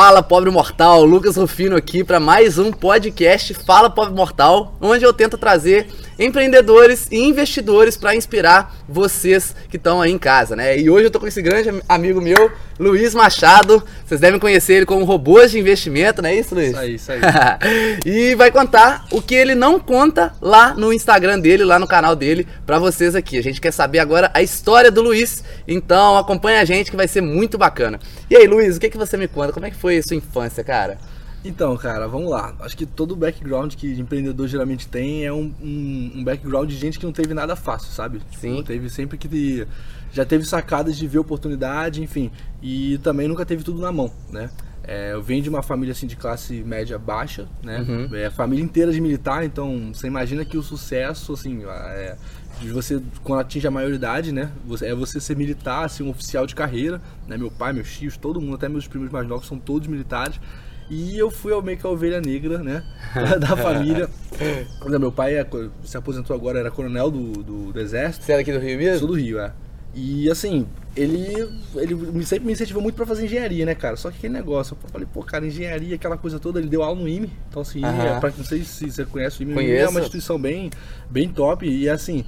Fala Pobre Mortal, Lucas Rufino aqui para mais um podcast Fala Pobre Mortal, onde eu tento trazer empreendedores e investidores para inspirar vocês que estão aí em casa, né? E hoje eu tô com esse grande amigo meu, Luiz Machado. Vocês devem conhecer ele como robôs de investimento, não é isso, Luiz? Isso aí, isso aí. e vai contar o que ele não conta lá no Instagram dele, lá no canal dele, para vocês aqui. A gente quer saber agora a história do Luiz, então acompanha a gente que vai ser muito bacana. E aí, Luiz, o que, que você me conta? Como é que foi a sua infância, cara? Então, cara, vamos lá. Acho que todo background que empreendedor geralmente tem é um, um, um background de gente que não teve nada fácil, sabe? Tipo, Sim. Teve sempre que já teve sacadas de ver oportunidade, enfim. E também nunca teve tudo na mão, né? É, eu venho de uma família assim de classe média baixa, né? Uhum. É, família inteira de militar, então você imagina que o sucesso, assim, é, de você quando atinge a maioridade, né? É você ser militar, ser um oficial de carreira, né? Meu pai, meus tios, todo mundo, até meus primos mais novos são todos militares. E eu fui meio que a ovelha negra, né? da família. Meu pai é, se aposentou agora, era coronel do, do, do exército. Você era aqui do Rio mesmo? Sou do Rio, é. E assim, ele, ele sempre me incentivou muito pra fazer engenharia, né, cara? Só que aquele negócio, eu falei, pô, cara, engenharia, aquela coisa toda, ele deu aula no IME. Então, assim, é, pra, não sei se você conhece o IME, o IME é Conheço. uma instituição bem, bem top. E assim,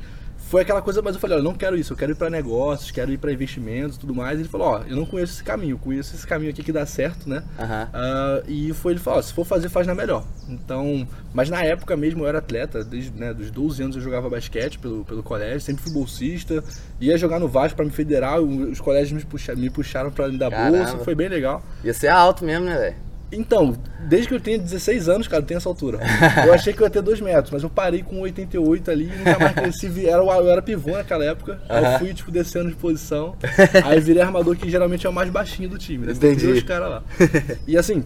foi aquela coisa, mas eu falei, olha, não quero isso, eu quero ir pra negócios, quero ir pra investimentos e tudo mais. E ele falou, ó, eu não conheço esse caminho, eu conheço esse caminho aqui que dá certo, né? Aham. Ah, e foi ele falou, ó, se for fazer, faz na melhor. Então, mas na época mesmo eu era atleta, desde né, dos 12 anos eu jogava basquete pelo, pelo colégio, sempre fui bolsista, ia jogar no Vasco para me federar, o- os colégios me, puxa, me puxaram para me dar Caramba. bolsa, foi bem legal. Ia ser alto mesmo, né, velho? Então, desde que eu tenho 16 anos, cara, eu tenho essa altura. Eu achei que eu ia ter 2 metros, mas eu parei com 88 ali e nunca mais cresci. Era, eu era pivô naquela época. Aí eu fui, tipo, descendo de posição. Aí virei armador, que geralmente é o mais baixinho do time. Né? Entendi. Tem os caras lá. E assim,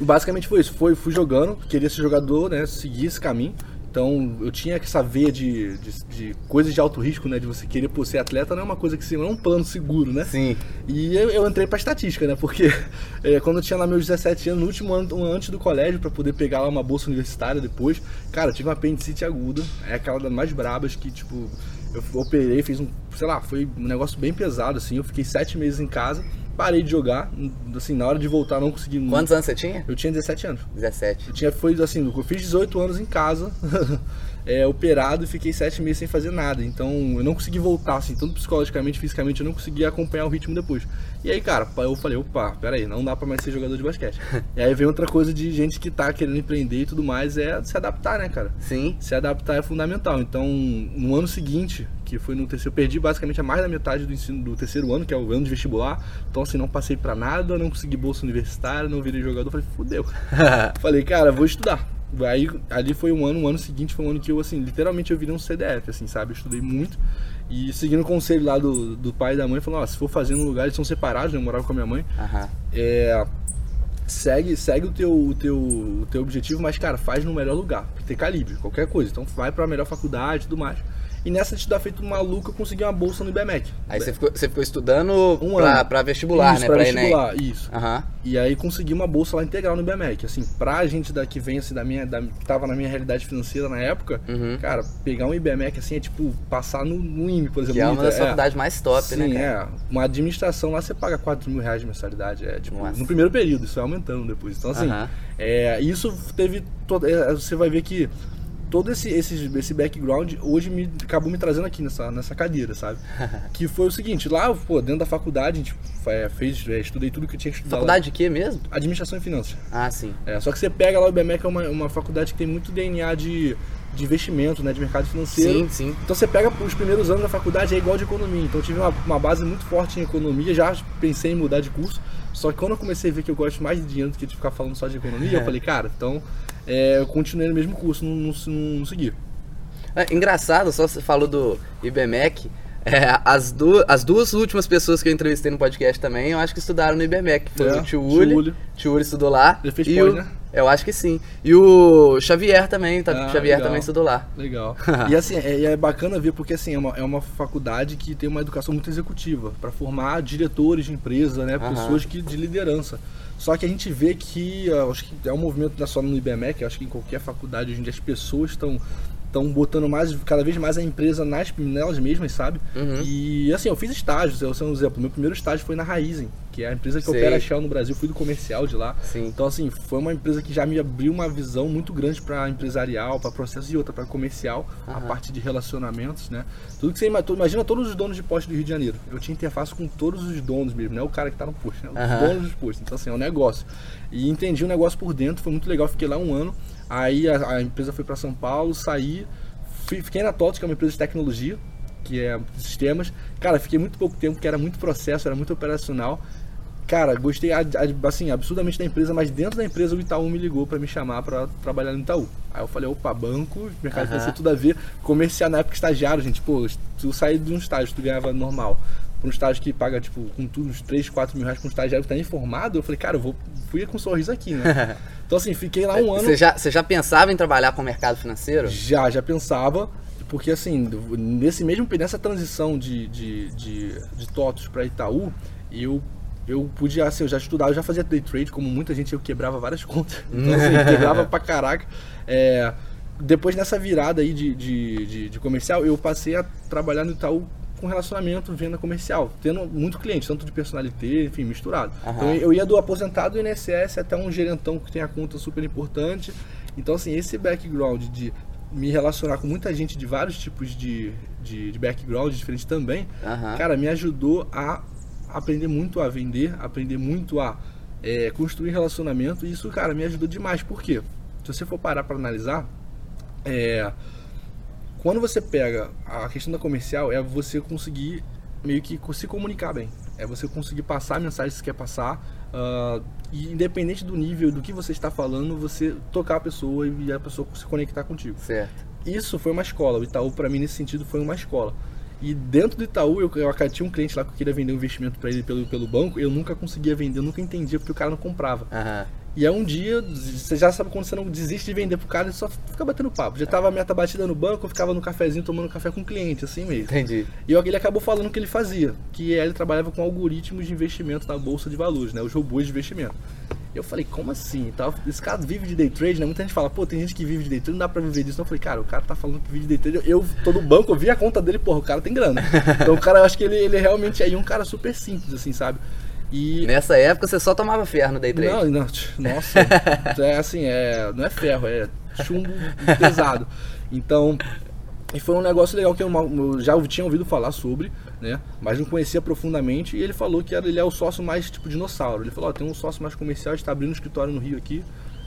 basicamente foi isso. Foi, fui jogando, queria ser jogador, né? Seguir esse caminho. Então eu tinha essa veia de, de, de coisas de alto risco, né? De você querer pô, ser atleta não é uma coisa que se- não é um plano seguro, né? Sim. E eu, eu entrei pra estatística, né? Porque é, quando eu tinha lá meus 17 anos, no último ano um antes do colégio, pra poder pegar lá uma bolsa universitária depois, cara, eu tive uma apendicite aguda, é aquela das mais brabas que, tipo, eu operei, fiz um, sei lá, foi um negócio bem pesado, assim, eu fiquei sete meses em casa, parei de jogar, assim, na hora de voltar não consegui... Quantos anos você tinha? Eu tinha 17 anos. 17. Eu tinha, foi assim, eu fiz 18 anos em casa, é, operado e fiquei 7 meses sem fazer nada. Então eu não consegui voltar, assim, tanto psicologicamente, fisicamente, eu não conseguia acompanhar o ritmo depois. E aí, cara, eu falei, opa, peraí, não dá pra mais ser jogador de basquete. e aí vem outra coisa de gente que tá querendo empreender e tudo mais, é se adaptar, né, cara? Sim. Se adaptar é fundamental. Então, no ano seguinte, que foi no terceiro, eu perdi basicamente a mais da metade do ensino do terceiro ano, que é o ano de vestibular. Então, assim, não passei pra nada, não consegui bolsa universitária, não virei jogador. Falei, fudeu. Falei, cara, vou estudar. Aí, ali foi um ano, o ano seguinte foi um ano que eu, assim, literalmente eu virei um CDF, assim, sabe? Eu estudei muito. E seguindo o conselho lá do, do pai e da mãe, falou, ó, se for fazer num lugar, eles são separados, né? Eu morava com a minha mãe. É, segue, segue o teu, o, teu, o teu objetivo, mas, cara, faz no melhor lugar, pra ter calibre, qualquer coisa. Então vai pra melhor faculdade e tudo mais. E nessa de estudar feito maluco, eu consegui uma bolsa no IBMEC. Aí você ficou, você ficou estudando Um pra, ano. pra vestibular, isso, né? Pra Pra Enem. vestibular, isso. Aham. E aí consegui uma bolsa lá integral no IBMEC. Assim, pra gente da, que vem assim, da minha. Da, que tava na minha realidade financeira na época, Uhum. cara, pegar um IBMEC assim é tipo passar no, no IME, por exemplo. Que é uma das faculdades mais top, Sim, né, cara? é. Uma administração lá você paga 4 mil reais de mensalidade. É, tipo, Nossa. no primeiro período, isso vai aumentando depois. Então, assim, Aham. é, isso teve. todo- é, você vai ver que todo esse, esse, esse background hoje me acabou me trazendo aqui nessa, nessa cadeira, sabe? que foi o seguinte, lá, pô, dentro da faculdade, a gente é, fez, é, estudei tudo que eu tinha que estudar. lá. Faculdade de quê mesmo? Administração e Finanças. Ah, sim. É, só que você pega lá o IBMEC, é uma, uma faculdade que tem muito DNA de, de investimento, né, de mercado financeiro. Sim, sim. Então você pega os primeiros anos da faculdade é igual de economia. Então eu tive uma, uma base muito forte em economia, já pensei em mudar de curso. Só que quando eu comecei a ver que eu gosto mais de dinheiro do que de ficar falando só de economia, eu falei, cara, então é, eu continuei no mesmo curso, não, não, não, não segui. É, engraçado, só você falou do IBMEC. É, as, du as duas últimas pessoas que eu entrevistei no podcast também, eu acho que estudaram no IBMEC. Foi É, o tio. Uli. Tio Uli estudou lá. Ele fez e pós, o, né? Eu acho que sim. E o Xavier também, tá? Ah, Xavier legal. também estudou lá. Legal. e assim, é, é bacana ver porque assim, é uma, é uma faculdade que tem uma educação muito executiva para formar diretores de empresa, né? Aham. Pessoas que, de liderança. Só que a gente vê que, ah, acho que é um movimento não é só no IBMEC, acho que em qualquer faculdade hoje em dia as pessoas estão estão botando mais, cada vez mais a empresa nas, nelas mesmas, sabe? Uhum. E assim, eu fiz estágios, eu sou um exemplo. Meu primeiro estágio foi na Raizen, que é a empresa que Sei. opera a Shell no Brasil, fui do comercial de lá. Sim. Então, assim, foi uma empresa que já me abriu uma visão muito grande para empresarial, para processo e outra para comercial, a Aham. parte de relacionamentos, né? Tudo que você ima- tu imagina todos os donos de posto do Rio de Janeiro. Eu tinha interface com todos os donos mesmo, não é o cara que tá no posto, né? Os Aham. donos dos postos. Então, assim, é um negócio. E entendi o negócio por dentro, foi muito legal, fiquei lá um ano. Aí a, a empresa foi para São Paulo, saí, fui- fiquei na TOTS, que é uma empresa de tecnologia, que é de sistemas. Cara, fiquei muito pouco tempo, porque era muito processo, era muito operacional. Cara, gostei assim, absurdamente da empresa, mas dentro da empresa o Itaú me ligou para me chamar para trabalhar no Itaú. Aí eu falei, opa, banco, mercado Aham. financeiro, tudo a ver. Comercial na época estagiário, gente, pô, tu sair de um estágio, tu ganhava normal. Pra um estágio que paga, tipo, com tudo, uns 3, 4 mil reais pra um estagiário que tá nem formado, eu falei, cara, eu vou, fui com um sorriso aqui, né? Então assim, fiquei lá um ano. Você já, você já pensava em trabalhar com o mercado financeiro? Já, já pensava, porque assim, nesse mesmo nessa transição de, de, de, de TOTOS para Itaú, eu, eu podia, assim, eu já estudava, eu já fazia day trade, como muita gente, eu quebrava várias contas. Então, assim, quebrava pra caraca. É, depois nessa virada aí de, de, de, de comercial, eu passei a trabalhar no Itaú com relacionamento, venda comercial, tendo muito cliente, tanto de personalité, enfim, misturado. Aham. Então eu ia do aposentado do INSS até um gerentão que tem a conta super importante. Então, assim, esse background de me relacionar com muita gente de vários tipos de, de, de background diferentes também, Aham. cara, me ajudou a aprender muito a vender, aprender muito a é, construir relacionamento. E isso, cara, me ajudou demais. Por quê? Se você for parar para analisar, é, quando você pega a questão da comercial, é você conseguir meio que se comunicar bem. É você conseguir passar a mensagem que você quer passar. ah, e independente do nível do que você está falando, você tocar a pessoa e a pessoa se conectar contigo. Certo. Isso foi uma escola. O Itaú, para mim, nesse sentido, foi uma escola. E dentro do Itaú, eu, eu tinha um cliente lá que eu queria vender um investimento para ele pelo, pelo banco. Eu nunca conseguia vender, eu nunca entendia porque o cara não comprava. Aham. E aí um dia, você já sabe quando você não desiste de vender pro cara, ele só fica batendo papo. Já tava a meta batida no banco, eu ficava no cafezinho tomando café com o cliente, assim mesmo. Entendi. E ele acabou falando o que ele fazia, que ele trabalhava com algoritmos de investimento na bolsa de valores, né? Os robôs de investimento. Eu falei, como assim? e tal? Esse cara vive de day trade, né? Muita gente fala, pô, tem gente que vive de day trade, não dá pra viver disso. Então eu falei, cara, o cara tá falando que vive de day trade. Eu tô no banco, eu vi a conta dele, porra, o cara tem grana. Então o cara, eu acho que ele, ele realmente é um cara super simples, assim, sabe? E Nessa época você só tomava ferro no day trade. não, não, nossa, é assim, é, não é ferro, é chumbo pesado. Então, e foi um negócio legal que eu, já tinha ouvido falar sobre, né? Mas não conhecia profundamente. E ele falou que era, ele é o sócio mais tipo dinossauro. Ele falou: Ó, tem um sócio mais comercial, está abrindo um escritório no Rio aqui.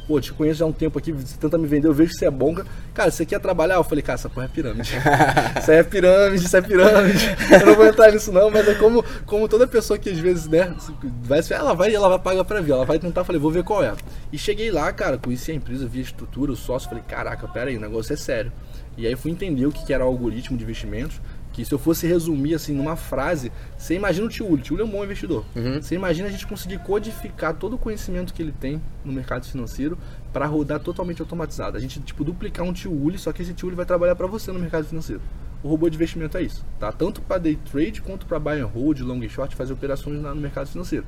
Pô, te conheço já há um tempo aqui, você tenta me vender, eu vejo que você é bom. Cara, você quer trabalhar? Eu falei, cara, essa porra é pirâmide. isso aí é pirâmide, isso é pirâmide. Eu não vou entrar nisso não, mas é como, como toda pessoa que às vezes, né, vai, ela vai ela vai pagar pra ver, ela vai tentar, falei, vou ver qual é. E cheguei lá, cara, conheci a empresa, vi a estrutura, o sócio, falei, caraca, pera aí, o negócio é sério. E aí fui entender o que que era o algoritmo de investimentos, que se eu fosse resumir assim numa frase, você imagina o Tiúlio, o Tiúlio é um bom investidor. Uhum. Você imagina a gente conseguir codificar todo o conhecimento que ele tem no mercado financeiro para rodar totalmente automatizado. A gente tipo duplicar um Tiúlio, só que esse Tiúlio vai trabalhar para você no mercado financeiro. O robô de investimento é isso, tá? Tanto para day trade quanto para buy and hold, long e short, fazer operações no mercado financeiro.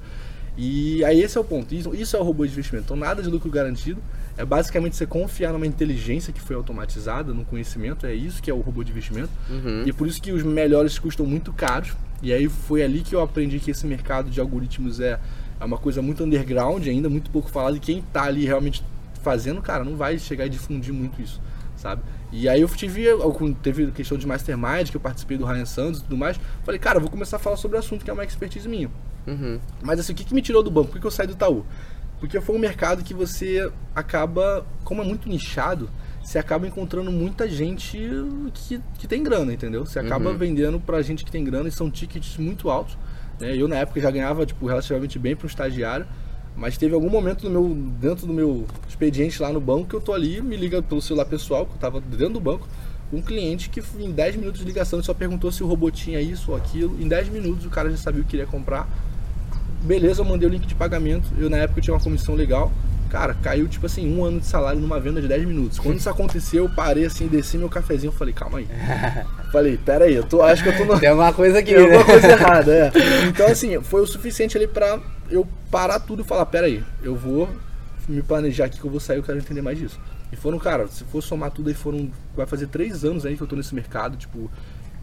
E aí esse é o ponto. Isso, isso é o robô de investimento. Então nada de lucro garantido. É basicamente você confiar numa inteligência que foi automatizada, no conhecimento. É isso que é o robô de investimento. Uhum. E por isso que os melhores custam muito caros. E aí foi ali que eu aprendi que esse mercado de algoritmos é, é uma coisa muito underground ainda, muito pouco falado. E quem tá ali realmente fazendo, cara, não vai chegar e difundir muito isso, sabe? E aí eu tive, teve questão de Mastermind, que eu participei do Ryan Santos e tudo mais. Falei, cara, vou começar a falar sobre o assunto que é uma expertise minha. Uhum. Mas assim, o que, que me tirou do banco? Por que que eu saí do Itaú? Porque foi um mercado que você acaba, como é muito nichado, você acaba encontrando muita gente que, que tem grana, entendeu? Você acaba Uhum. vendendo pra gente que tem grana e são tickets muito altos. Né? Eu na época já ganhava tipo, relativamente bem para um estagiário, mas teve algum momento no meu, dentro do meu expediente lá no banco que eu tô ali, me liga pelo celular pessoal, que eu tava dentro do banco, um cliente que em 10 minutos de ligação só perguntou se o robô tinha isso ou aquilo. Em 10 minutos o cara já sabia o que queria comprar. Beleza, eu mandei o link de pagamento. Eu na época tinha uma comissão legal. Cara, caiu tipo assim, um ano de salário numa venda de 10 minutos. Quando isso aconteceu, eu parei assim, desci meu cafezinho falei, calma aí. falei, pera aí, eu tô, acho que eu tô no. Tem alguma coisa aqui, Tem alguma né? coisa errada, é. Então, assim, foi o suficiente ali pra eu parar tudo e falar, pera aí, eu vou me planejar aqui que eu vou sair, eu quero entender mais disso. E foram, cara, se for somar tudo aí, foram. Vai fazer três anos aí que eu tô nesse mercado, tipo,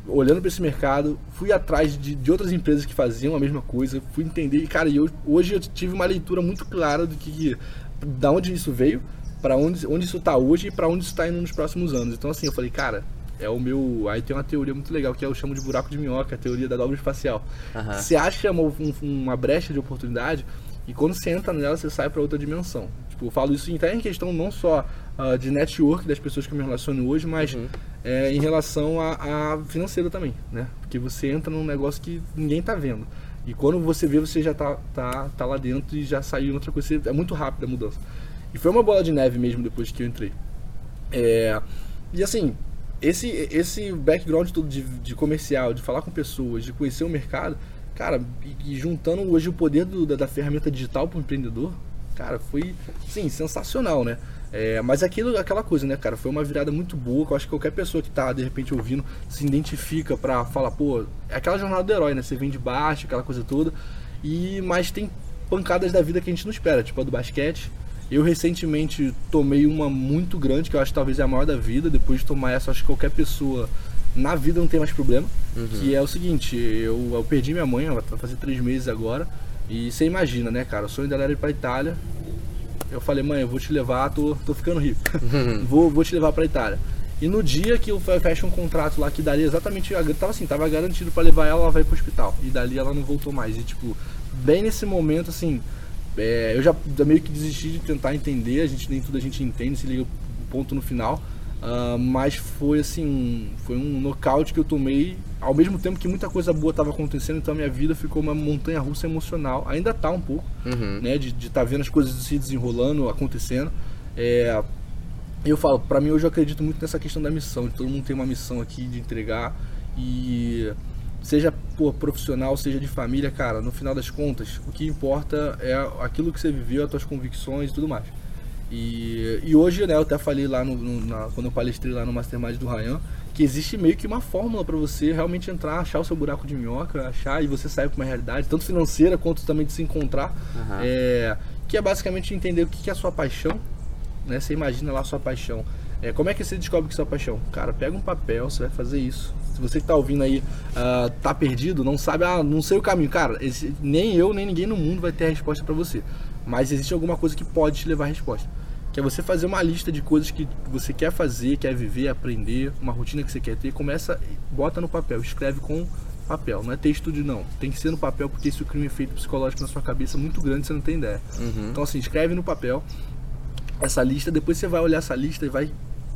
olhando para esse mercado, fui atrás de, de outras empresas que faziam a mesma coisa, fui entender. E, cara, eu, hoje eu tive uma leitura muito clara do que. da onde isso veio, para onde, onde isso tá hoje e para onde isso tá indo nos próximos anos. Então, assim, eu falei, cara, é o meu. Aí tem uma teoria muito legal que eu chamo de buraco de minhoca, a teoria da dobra espacial. Uhum. Você acha uma, um, uma brecha de oportunidade e quando você entra nela, você sai para outra dimensão. Tipo, eu falo isso até em questão não só uh, de network das pessoas que eu me relaciono hoje, mas uhum. é, em relação a, a financeira também, né? Porque você entra num negócio que ninguém tá vendo. E quando você vê, você já tá, tá, tá lá dentro e já saiu outra coisa. É muito rápida a mudança. E foi uma bola de neve mesmo depois que eu entrei. É, e assim, esse, esse background todo de, de comercial, de falar com pessoas, de conhecer o mercado, cara, e, e juntando hoje o poder do, da, da, ferramenta digital para o empreendedor, cara, foi, sim, sensacional, né? É, mas aquilo, aquela coisa, né, cara, foi uma virada muito boa, que eu acho que qualquer pessoa que tá, de repente, ouvindo, se identifica pra falar, pô, é aquela jornada do herói, né? Você vem de baixo, aquela coisa toda, e mas tem pancadas da vida que a gente não espera, tipo a do basquete, eu recentemente tomei uma muito grande, que eu acho que talvez é a maior da vida. Depois de tomar essa, acho que qualquer pessoa na vida não tem mais problema. Uhum. Que é o seguinte, eu, eu perdi minha mãe, ela vai fazer três meses agora. E você imagina, né, cara? O sonho dela era ir pra Itália. Eu falei, mãe, eu vou te levar, tô, tô ficando rico. Uhum. vou, vou te levar pra Itália. E no dia que eu fecho um contrato lá que daria exatamente. Tava assim, tava garantido para levar ela, ela vai pro hospital. E dali ela não voltou mais. E tipo, bem nesse momento, assim, é, eu já, já, meio que desisti de tentar entender, a gente nem tudo a gente entende, se liga o ponto no final. Uh, mas foi assim, um, foi um nocaute que eu tomei ao mesmo tempo que muita coisa boa estava acontecendo, então a minha vida ficou uma montanha russa emocional. Ainda está um pouco, uhum. né? De estar tá vendo as coisas se desenrolando, acontecendo. É, eu falo, para mim hoje eu acredito muito nessa questão da missão, de todo mundo tem uma missão aqui de entregar e seja por profissional, seja de família, cara, no final das contas, o que importa é aquilo que você viveu, as suas convicções e tudo mais. E, e hoje, né, eu até falei lá no, no na, quando eu palestrei lá no Mastermind do Ryan, que existe meio que uma fórmula para você realmente entrar, achar o seu buraco de minhoca, achar e você sair para uma realidade, tanto financeira quanto também de se encontrar, uhum. é, que é basicamente entender o que é a sua paixão, né? Você imagina lá a sua paixão. É, como é que você descobre que é sua paixão? Cara, pega um papel, você vai fazer isso. Se você que tá ouvindo aí uh, tá perdido, não sabe, ah, não sei o caminho. Cara, esse, nem eu, nem ninguém no mundo vai ter a resposta para você. Mas existe alguma coisa que pode te levar à resposta. Que é você fazer uma lista de coisas que você quer fazer, quer viver, aprender, uma rotina que você quer ter. Começa, bota no papel, escreve com papel. Não é texto de não. Tem que ser no papel porque isso cria um efeito psicológico na sua cabeça muito grande, você não tem ideia. Uhum. Então assim, escreve no papel essa lista, depois você vai olhar essa lista e vai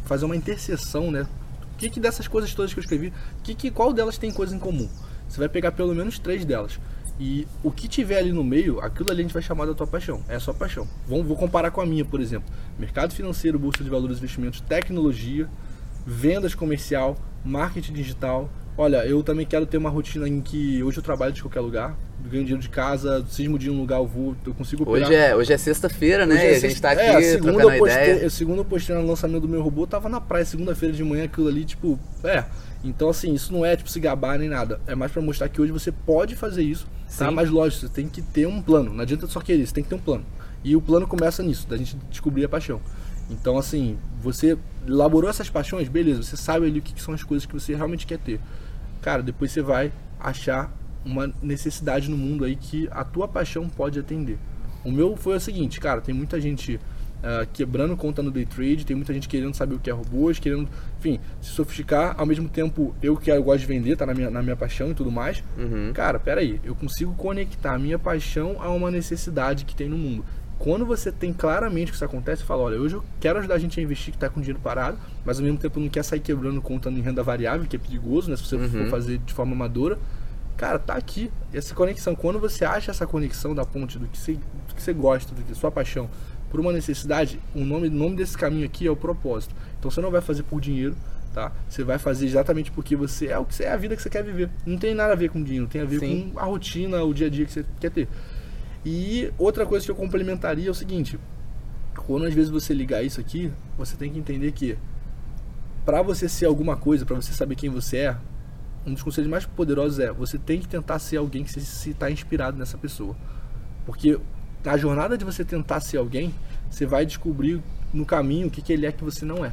fazer uma interseção, né? O que, que dessas coisas todas que eu escrevi, que, que, qual delas tem coisa em comum? Você vai pegar pelo menos três delas. E o que tiver ali no meio, aquilo ali a gente vai chamar da tua paixão. É a sua paixão. Vamos, vou comparar com a minha, por exemplo. Mercado financeiro, bolsa de valores e investimentos, tecnologia, vendas comercial, marketing digital, Olha, eu também quero ter uma rotina em que hoje eu trabalho de qualquer lugar, ganho dinheiro de casa, cismo de um lugar eu vou, eu consigo operar. Hoje é, hoje é sexta-feira, né? É a gente tá aqui é, segunda eu postei, ideia. Segunda eu postei no lançamento do meu robô, tava na praia segunda-feira de manhã, aquilo ali, tipo, é. Então, assim, isso não é tipo se gabar nem nada. É mais para mostrar que hoje você pode fazer isso, tá? Sim. tá? Mas lógico, você tem que ter um plano. Não adianta só querer, você tem que ter um plano. E o plano começa nisso, da gente descobrir a paixão. Então, assim, você elaborou essas paixões, beleza, você sabe ali o que são as coisas que você realmente quer ter cara, depois você vai achar uma necessidade no mundo aí que a tua paixão pode atender. O meu foi o seguinte, cara, tem muita gente uh, quebrando conta no day trade, tem muita gente querendo saber o que é robôs, querendo, enfim, se sofisticar. Ao mesmo tempo, eu que eu gosto de vender, tá na minha, na minha paixão e tudo mais. Uhum. Cara, peraí, eu consigo conectar a minha paixão a uma necessidade que tem no mundo. Quando você tem claramente que isso acontece, fala, olha, hoje eu quero ajudar a gente a investir que está com dinheiro parado, mas ao mesmo tempo não quer sair quebrando contando em renda variável, que é perigoso, né? Se você uhum. for fazer de forma amadora. Cara, tá aqui. Essa conexão, quando você acha essa conexão da ponte do que você, do que você gosta, do que sua paixão, por uma necessidade, o nome, nome desse caminho aqui é o propósito. Então você não vai fazer por dinheiro, tá? Você vai fazer exatamente porque você é o que você é a vida que você quer viver. Não tem nada a ver com dinheiro, tem a ver Sim. com a rotina, o dia a dia que você quer ter. E outra coisa que eu complementaria é o seguinte: quando às vezes você ligar isso aqui, você tem que entender que para você ser alguma coisa, para você saber quem você é, um dos conselhos mais poderosos é você tem que tentar ser alguém que se está inspirado nessa pessoa. Porque na jornada de você tentar ser alguém, você vai descobrir no caminho o que, que ele é que você não é.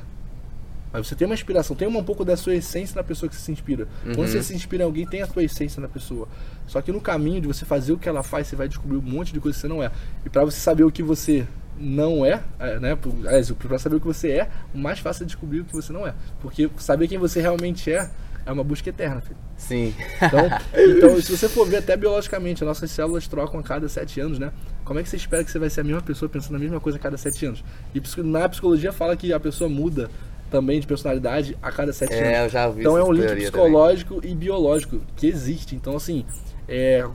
Mas você tem uma inspiração, tem um pouco da sua essência na pessoa que você se inspira. Quando Uhum. você se inspira em alguém, tem a sua essência na pessoa. Só que no caminho de você fazer o que ela faz, você vai descobrir um monte de coisa que você não é. E pra você saber o que você não é, é, né? pra saber o que você é, o mais fácil é descobrir o que você não é. Porque saber quem você realmente é é uma busca eterna, filho. Sim. Então, então, se você for ver até biologicamente, as nossas células trocam a cada sete anos, né? Como é que você espera que você vai ser a mesma pessoa pensando na mesma coisa a cada sete anos? E na psicologia fala que a pessoa muda também de personalidade a cada sete É, anos. eu já ouvi Então é um link psicológico e biológico que existe. Então, assim, é,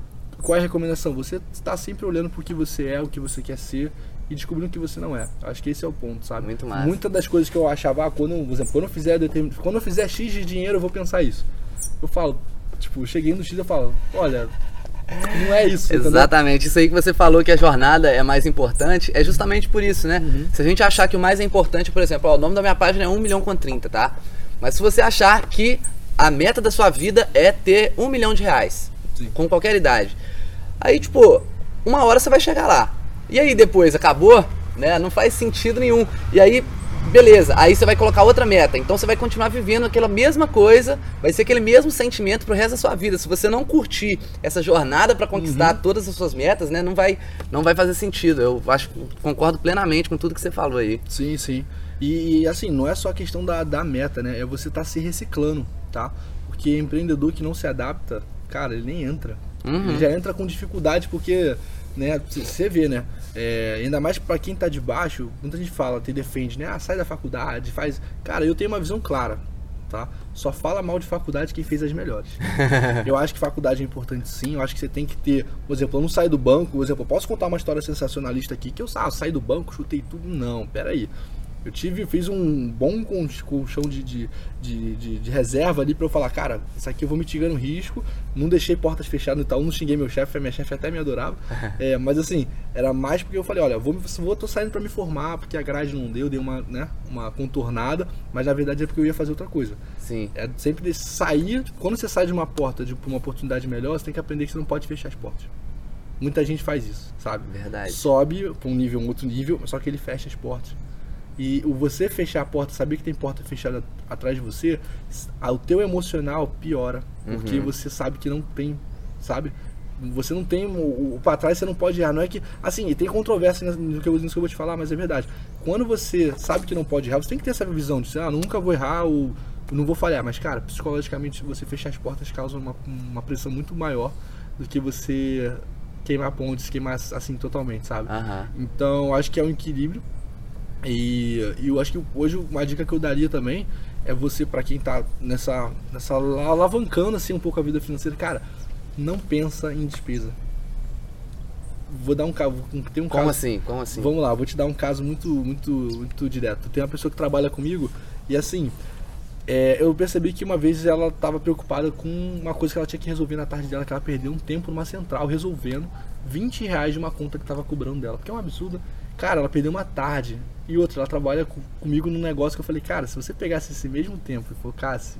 qual é a recomendação? Você está sempre olhando pro que você é, o que você quer ser e descobrindo que você não é. Acho que esse é o ponto, sabe? Muito massa. Muitas das coisas que eu achava, ah, quando, por exemplo, quando eu fizer determin... quando eu fizer X de dinheiro, eu vou pensar isso. Eu falo, tipo, eu cheguei no X eu falo, olha, não é isso. entendeu? Exatamente, isso aí que você falou que a jornada é mais importante, é justamente por isso, né? Uhum. Se a gente achar que o mais é importante, por exemplo, ó, o nome da minha página é 1 milhão com 30, tá? Mas se você achar que a meta da sua vida é ter 1 milhão de reais, Sim. com qualquer idade, aí, tipo, uma hora você vai chegar lá. E aí depois, acabou? Né? Não faz sentido nenhum. E aí, beleza, aí você vai colocar outra meta. Então você vai continuar vivendo aquela mesma coisa, vai ser aquele mesmo sentimento pro resto da sua vida. Se você não curtir essa jornada para conquistar todas as suas metas, né, não vai, não vai fazer sentido. Eu acho, concordo plenamente com tudo que você falou aí. Sim, sim. E, e, assim, não é só a questão da, da meta, né? É você estar se reciclando, tá? Porque empreendedor que não se adapta, cara, ele nem entra. Uhum. Ele já entra com dificuldade porque, né, você vê, né? É, ainda mais pra quem tá de baixo, muita gente fala, te defende, né? Ah, sai da faculdade, faz. Cara, eu tenho uma visão clara, tá? Só fala mal de faculdade quem fez as melhores. eu acho que faculdade é importante sim, eu acho que você tem que ter, por exemplo, eu não saio do banco, por exemplo, eu posso contar uma história sensacionalista aqui que eu ah, saí do banco, chutei tudo. Não, peraí. Eu tive, fiz um bom col- colchão de, de, de, de, de reserva ali pra eu falar, cara, isso aqui eu vou mitigando o risco, não deixei portas fechadas no Itaú, não xinguei meu chefe, minha chefe até me adorava. É, mas assim, era mais porque eu falei, olha, vou, vou tô saindo pra me formar, porque a grade não deu, dei uma, né, uma contornada, mas na verdade é porque eu ia fazer outra coisa. Sim. É sempre sair, quando você sai de uma porta de uma oportunidade melhor, você tem que aprender que você não pode fechar as portas. Muita gente faz isso, sabe? Verdade. Sobe pra um nível, um outro nível, só que ele fecha as portas. E o você fechar a porta, saber que tem porta fechada atrás de você, o teu emocional piora. Porque Uhum. você sabe que não tem, sabe? Você não tem. O, o pra trás você não pode errar. Não é que. Assim, e tem controvérsia no que, eu, nisso que eu vou te falar, mas é verdade. Quando você sabe que não pode errar, você tem que ter essa visão de ah, nunca vou errar ou não vou falhar. Mas, cara, psicologicamente, você fechar as portas causa uma, uma pressão muito maior do que você queimar pontes, queimar assim totalmente, sabe? Aham. Então, acho que é um equilíbrio. E, e eu acho que hoje uma dica que eu daria também é você, pra quem tá nessa, nessa alavancando assim um pouco a vida financeira, cara, não pensa em despesa. Vou dar um caso, tem um Como caso. assim? Como assim? Vamos lá, vou te dar um caso muito, muito, muito direto. Tem uma pessoa que trabalha comigo e assim, é, eu percebi que uma vez ela estava preocupada com uma coisa que ela tinha que resolver na tarde dela, que ela perdeu um tempo numa central resolvendo 20 reais de uma conta que estava cobrando dela, porque é um absurdo. Cara, ela perdeu uma tarde. E outra, ela trabalha co- comigo num negócio que eu falei, cara, se você pegasse esse mesmo tempo e focasse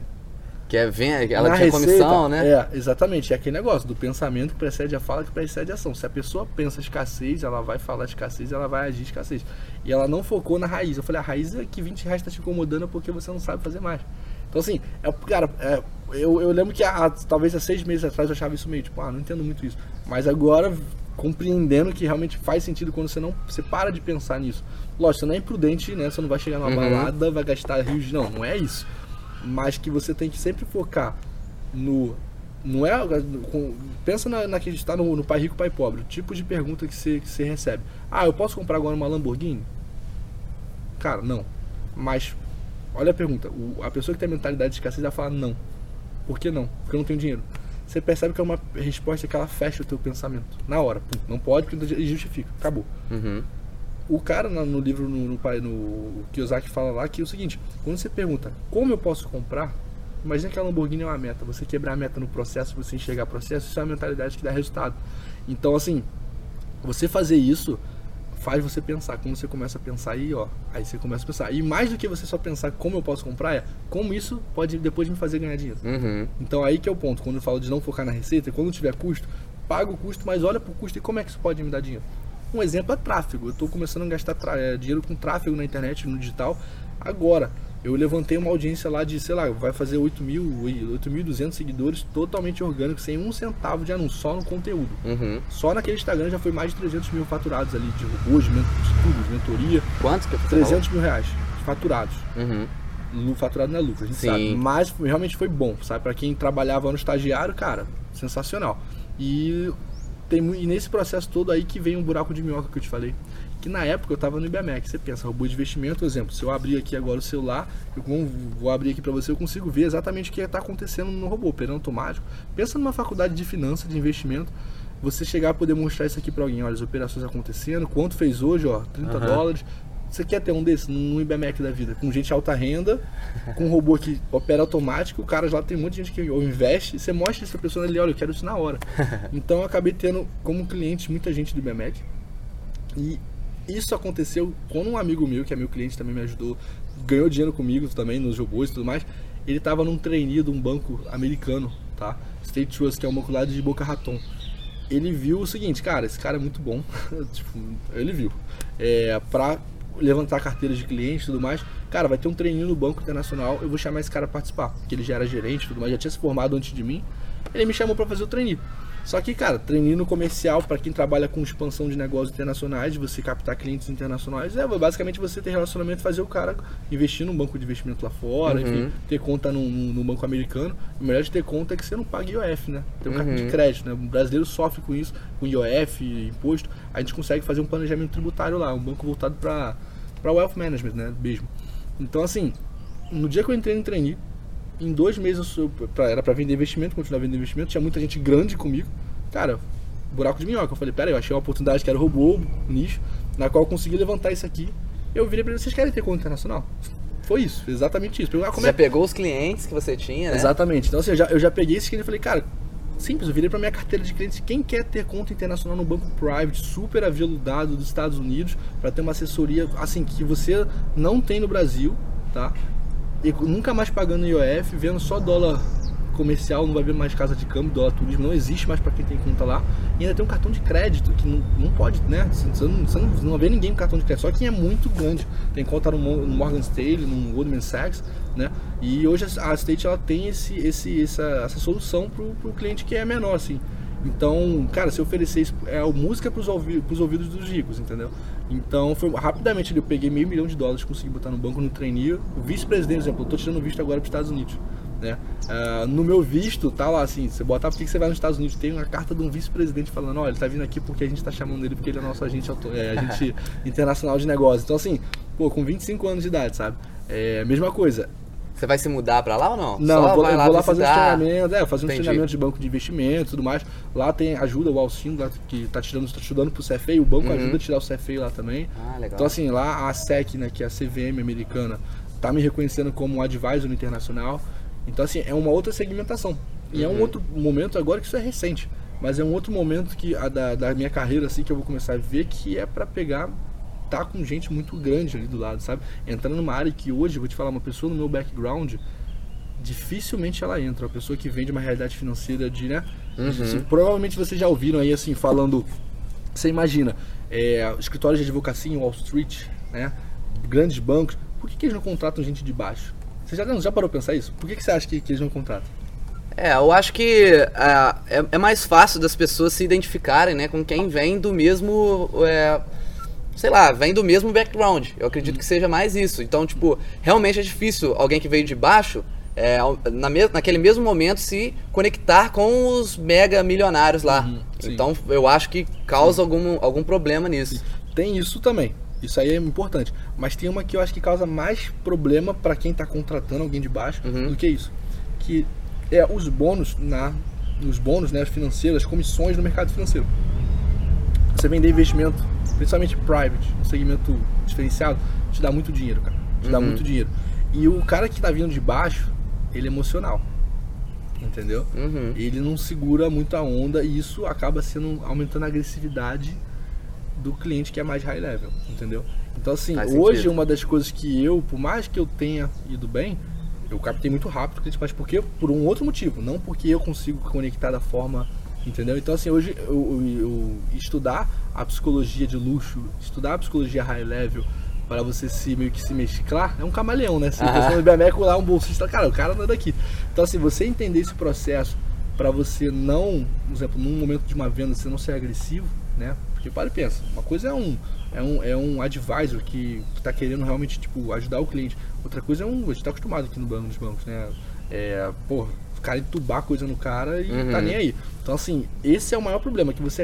Que é, vem, ela tinha receita, comissão, né? É, exatamente. É aquele negócio do pensamento que precede a fala, que precede a ação. Se a pessoa pensa escassez, ela vai falar escassez, ela vai agir escassez. E ela não focou na raiz. Eu falei, a raiz é que 20 reais tá te incomodando porque você não sabe fazer mais. Então, assim, é, cara, é, eu, eu lembro que há- talvez há seis meses atrás eu achava isso meio tipo, ah, não entendo muito isso. Mas agora, compreendendo que realmente faz sentido quando você não. Você para de pensar nisso. Lógico, você não é imprudente, né? Você não vai chegar numa Uhum. balada, vai gastar rios. de- Não, não é isso mas que você tem que sempre focar no não é com- pensa na, na que está no, no pai rico pai pobre o tipo de pergunta que você, que você recebe ah eu posso comprar agora uma Lamborghini cara não mas olha a pergunta o- a pessoa que tem a mentalidade de escassez vai falar não por que não porque eu não tenho dinheiro você percebe que é uma resposta que ela fecha o teu pensamento na hora Pum, não pode porque justifica acabou Uhum. o cara no, livro, no, no, no Kiyosaki fala lá que é o seguinte: quando você pergunta como eu posso comprar, imagina que a Lamborghini é uma meta. Você quebrar a meta no processo, você enxergar o processo, isso é uma mentalidade que dá resultado. Então, assim, você fazer isso faz você pensar. Quando você começa a pensar aí, ó, aí você começa a pensar. E mais do que você só pensar como eu posso comprar, é como isso pode depois me fazer ganhar dinheiro. Uhum. Então aí que é o ponto, quando eu falo de não focar na receita, quando tiver custo, paga o custo, mas olha pro custo e como é que isso pode me dar dinheiro. Um exemplo é tráfego. Eu estou começando a gastar é, dinheiro com tráfego na internet, no digital, agora. Eu levantei uma audiência lá de, sei lá, vai fazer 8 mil, 8.200 seguidores totalmente orgânicos, sem um centavo de anúncio, só no conteúdo. Uhum. Só naquele Instagram já foi mais de 300 mil faturados ali, de robôs, de estudos, mentoria. Quanto que 300 mil reais faturados. Uhum. Faturado não é lucro, a gente Sim. sabe. Mas realmente foi bom, sabe? Pra quem trabalhava no estagiário, cara, sensacional. E, tem, e nesse processo todo aí que vem um buraco de minhoca que eu te falei. Que na época eu tava no IBMEC. Você pensa, robô de investimento, por exemplo, se eu abrir aqui agora o celular, eu vou- abrir aqui pra você, eu consigo ver exatamente o que está acontecendo no robô, operando automático. Pensa numa faculdade de finanças, de investimento, você chegar a poder mostrar isso aqui pra alguém, olha, as operações acontecendo, quanto fez hoje, ó, 30 Aham. dólares. Você quer ter um desse num IBMEC da vida, com gente alta renda, com um robô que opera automático, o cara lá tem muita gente que investe, e você mostra isso pra pessoa ali, olha, eu quero isso na hora. Então eu acabei tendo como cliente muita gente do IBMEC. E isso aconteceu quando um amigo meu, que é meu cliente, também me ajudou, ganhou dinheiro comigo também nos robôs e tudo mais. Ele estava num trainee de um banco americano, tá? State Trust, que é um banco lá de Boca Raton. Ele viu o seguinte, cara, esse cara é muito bom. tipo, ele viu. É, pra levantar carteiras de clientes e tudo mais. Cara, vai ter um treininho no Banco Internacional, eu vou chamar esse cara pra participar. Porque ele já era gerente e tudo mais, já tinha se formado antes de mim. Ele me chamou pra fazer o trainee. Só que, cara, treininho no comercial, pra quem trabalha com expansão de negócios internacionais, de você captar clientes internacionais, é basicamente você ter relacionamento fazer o cara investir num banco de investimento lá fora, Uhum. enfim, ter conta num, num banco americano. O melhor de ter conta é que você não paga IOF, né? Tem um cartão de Uhum. crédito, né? O brasileiro sofre com isso, com IOF, imposto. A gente consegue fazer um planejamento tributário lá, um banco voltado para para wealth management, né? Mesmo. Então, assim, no dia que eu entrei no trainee, em dois meses eu pra, era para vender investimento, continuar vendendo investimento, tinha muita gente grande comigo. Cara, buraco de minhoca. Eu falei, pera aí, eu achei uma oportunidade que era robô, nicho, na qual eu consegui levantar isso aqui. Eu virei pra eles, vocês querem ter conta internacional? Foi isso, exatamente isso. Perguntaram, Você como já é pegou os clientes que você tinha, né? Exatamente. Então, assim, eu já, eu já peguei esse cliente e falei, cara, simples, eu virei pra minha carteira de clientes. Quem quer ter conta internacional no banco private, super aveludado dos Estados Unidos, para ter uma assessoria, assim, que você não tem no Brasil, tá? E nunca mais pagando IOF, vendo só dólar comercial, não vai ver mais casa de câmbio, dólar turismo, não existe mais para quem tem conta lá. E ainda tem um cartão de crédito, que não, não pode, né? Você não, você não, não vê ninguém com cartão de crédito, só quem é muito grande. Tem conta no, no Morgan Stanley, no Goldman Sachs, né? E hoje a State ela tem esse, esse, essa, essa solução pro, pro cliente que é menor, assim. Então, cara, se oferecer isso, é música ouvi pros ouvidos dos ricos, entendeu? Então, foi rapidamente eu peguei meio milhão de dólares, consegui botar no banco no trainee. O vice-presidente, por exemplo, eu tô tirando visto agora para os Estados Unidos. Né? Ah, no meu visto, tá lá assim, você botar porque que você vai nos Estados Unidos, tem uma carta de um vice-presidente falando, olha, ele tá vindo aqui porque a gente tá chamando ele porque ele é nosso agente, é, agente internacional de negócios. Então assim, pô, com 25 anos de idade, sabe? É, mesma coisa. Você vai se mudar pra lá ou não? Não, Só vou, vai eu vou lá fazer um treinamento, é, fazer um Entendi. treinamento de banco de investimento e tudo mais. Lá tem ajuda, o Alcino, lá, que tá, tirando, tá estudando pro CFA, o banco Uhum. ajuda a tirar o CFA lá também. Ah, legal. Então assim, lá a SEC, né, que é a CVM americana, tá me reconhecendo como um advisor internacional. Então assim, é uma outra segmentação. E é um Uhum. outro momento agora que isso é recente, mas é um outro momento que da, da minha carreira assim que eu vou começar a ver que é pra pegar tá com gente muito grande ali do lado, sabe? Entrando numa área que hoje, vou te falar, uma pessoa no meu background, dificilmente ela entra. Uma pessoa que vem de uma realidade financeira de, né? Uhum. provavelmente vocês já ouviram aí, assim, falando. Você imagina, é, escritórios de advocacia em Wall Street, né? Grandes bancos. Por que, que eles não contratam gente de baixo? Você já, já parou pra pensar isso? Por que, que você acha que, que eles não contratam? É, eu acho que ah, é, é mais fácil das pessoas se identificarem, né, com quem vem do mesmo, é, sei lá, vem do mesmo background. Eu acredito que seja mais isso. Então, tipo, realmente é difícil alguém que veio de baixo, é, na me- naquele mesmo momento, se conectar com os mega milionários lá. Uhum, então, eu acho que causa algum, algum problema nisso. Tem isso também. Isso aí é importante. Mas tem uma que eu acho que causa mais problema pra quem tá contratando alguém de baixo Uhum. do que isso. Que é os bônus na os bônus, né, as financeiras, as comissões no mercado financeiro. Você vender investimento, principalmente private, um segmento diferenciado, te dá muito dinheiro, cara. Te dá Uhum. muito dinheiro. E o cara que tá vindo de baixo, ele é emocional. Entendeu? Uhum. ele não segura muito a onda e isso acaba sendo aumentando a agressividade do cliente que é mais high level, entendeu? Então assim, Faz hoje sentido. uma das coisas que eu, por mais que eu tenha ido bem, eu captei muito rápido o cliente, mas porque por um outro motivo, não porque eu consigo conectar da forma Entendeu? Então, assim, hoje eu, eu- eu estudar a psicologia de luxo, estudar a psicologia high level, para você se meio que se mesclar, é um camaleão, né? Se você no Bemeco lá, um bolsista, cara, o cara não é daqui. Então, assim, você entender esse processo para você não, por exemplo, num momento de uma venda, você não ser agressivo, né? Porque para e pensa, uma coisa é um, é um, é um advisor que, que tá querendo realmente, tipo, ajudar o cliente. Outra coisa é um, a gente tá acostumado aqui no banco, nos bancos, né? É, porra, cara entubar coisa no cara e Uhum. tá nem aí. Então, assim, esse é o maior problema, que você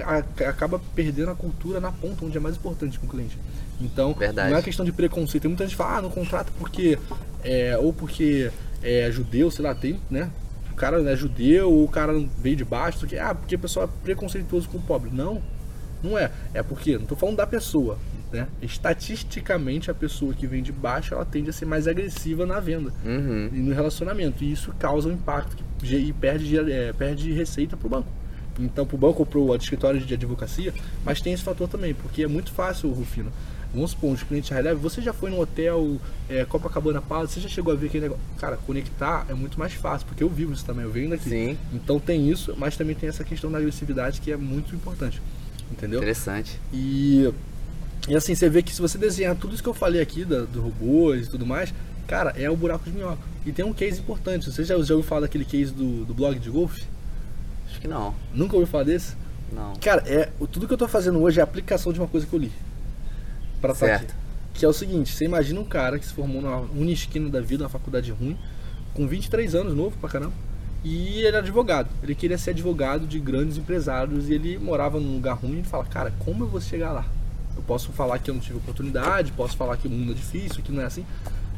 acaba perdendo a cultura na ponta, onde é mais importante com o cliente. Então, Verdade. não é questão de preconceito. Tem muita gente que fala, ah, não contrata porque. É, ou porque é judeu, sei lá, tem, né? O cara é judeu, ou o cara veio de baixo, porque, ah, porque o pessoal é preconceituoso com o pobre. Não, não é. É porque, não tô falando da pessoa, né? Estatisticamente, a pessoa que vem de baixo, ela tende a ser mais agressiva na venda Uhum. e no relacionamento. E isso causa um impacto que e perde, é, perde receita para o banco. Então, para o banco ou para o escritório de advocacia, mas tem esse fator também, porque é muito fácil, Rufino. Vamos supor, os clientes high level, você já foi no hotel é, Copacabana Palace, você já chegou a ver aquele negócio. Cara, conectar é muito mais fácil, porque eu vivo isso também, eu venho daqui. Sim. Então tem isso, mas também tem essa questão da agressividade que é muito importante. Entendeu? Interessante. E, e assim, você vê que se você desenhar tudo isso que eu falei aqui, da, do robôs e tudo mais, cara, é o buraco de minhoca. E tem um case importante. Você já, já ouviu falar daquele case do, do blog de golfe? Acho que não. Nunca ouviu falar desse? Não. Cara, é, tudo que eu tô fazendo hoje é a aplicação de uma coisa que eu li. Pra Certo. aqui. Que é o seguinte, você imagina um cara que se formou numa uma esquina da vida, uma faculdade ruim, com 23 anos, novo pra caramba, e ele era advogado. Ele queria ser advogado de grandes empresários e ele morava num lugar ruim e fala, cara, como eu vou chegar lá? Eu posso falar que eu não tive oportunidade, posso falar que o mundo é difícil, que não é assim.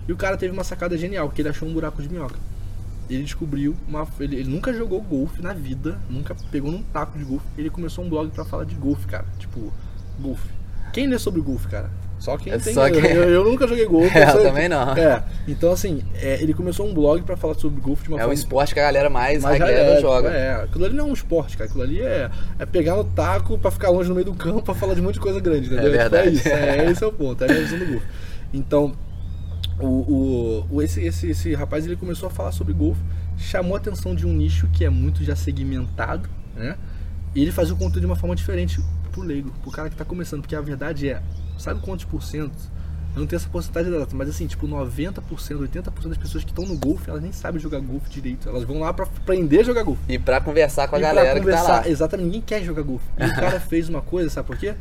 E o cara teve uma sacada genial, que ele achou um buraco de minhoca. Ele descobriu uma. Ele, ele nunca jogou golfe na vida, nunca pegou num taco de golfe. Ele começou um blog pra falar de golfe, cara. Tipo, golfe. Quem lê sobre golfe, cara? Só quem É tem. só quem- eu, eu nunca joguei golfe. É, eu também não. É. Então, assim, é, ele começou um blog pra falar sobre golfe de uma É um forma. esporte que a galera mais mais é, joga. É, aquilo ali não é um esporte, cara. Aquilo ali é, é pegar no taco pra ficar longe no meio do campo pra falar de um monte de coisa grande, entendeu? É verdade. Tipo, É isso, é, esse é o ponto, é a minha visão do golfe. Então, o, o, o- esse, esse, esse rapaz ele começou a falar sobre golfe, chamou a atenção de um nicho que é muito já segmentado, né? E ele fazia o conteúdo de uma forma diferente pro leigo, pro cara que tá começando, porque a verdade é, sabe quantos por cento? Eu não tenho essa porcentagem exata, mas assim, tipo 90%, 80% das pessoas que estão no golfe, elas nem sabem jogar golfe direito. Elas vão lá pra aprender a jogar golfe. E pra conversar com a E pra galera que tá conversar, lá. Exatamente, ninguém quer jogar golfe. E o cara fez uma coisa, sabe por quê?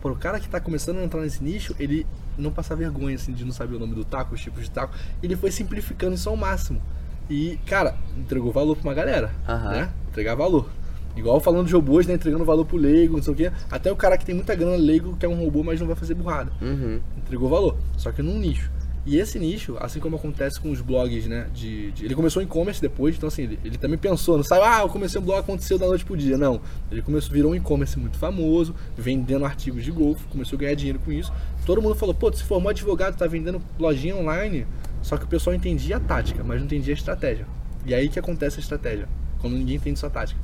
Para o cara que tá começando a entrar nesse nicho, ele não passar vergonha assim de não saber o nome do taco, os tipos de taco. Ele foi simplificando isso ao máximo. E, cara, entregou valor pra uma galera, né? Entregar valor. Igual falando de robôs, né? Entregando valor pro leigo, não sei o quê. Até o cara que tem muita grana leigo, que é um robô, mas não vai fazer burrada Uhum. entregou valor, só que num nicho. E esse nicho, assim como acontece com os blogs, né? De, de- ele começou em e-commerce depois, então assim, ele, ele também pensou, não sabe, ah, eu comecei um blog, aconteceu da noite pro dia. Não. Ele começou, virou um e-commerce muito famoso, vendendo artigos de golfe, começou a ganhar dinheiro com isso. Todo mundo falou, pô, tu se formou advogado, tá vendendo lojinha online. Só que o pessoal entendia a tática, mas não entendia a estratégia. E aí que acontece a estratégia, quando ninguém entende sua tática.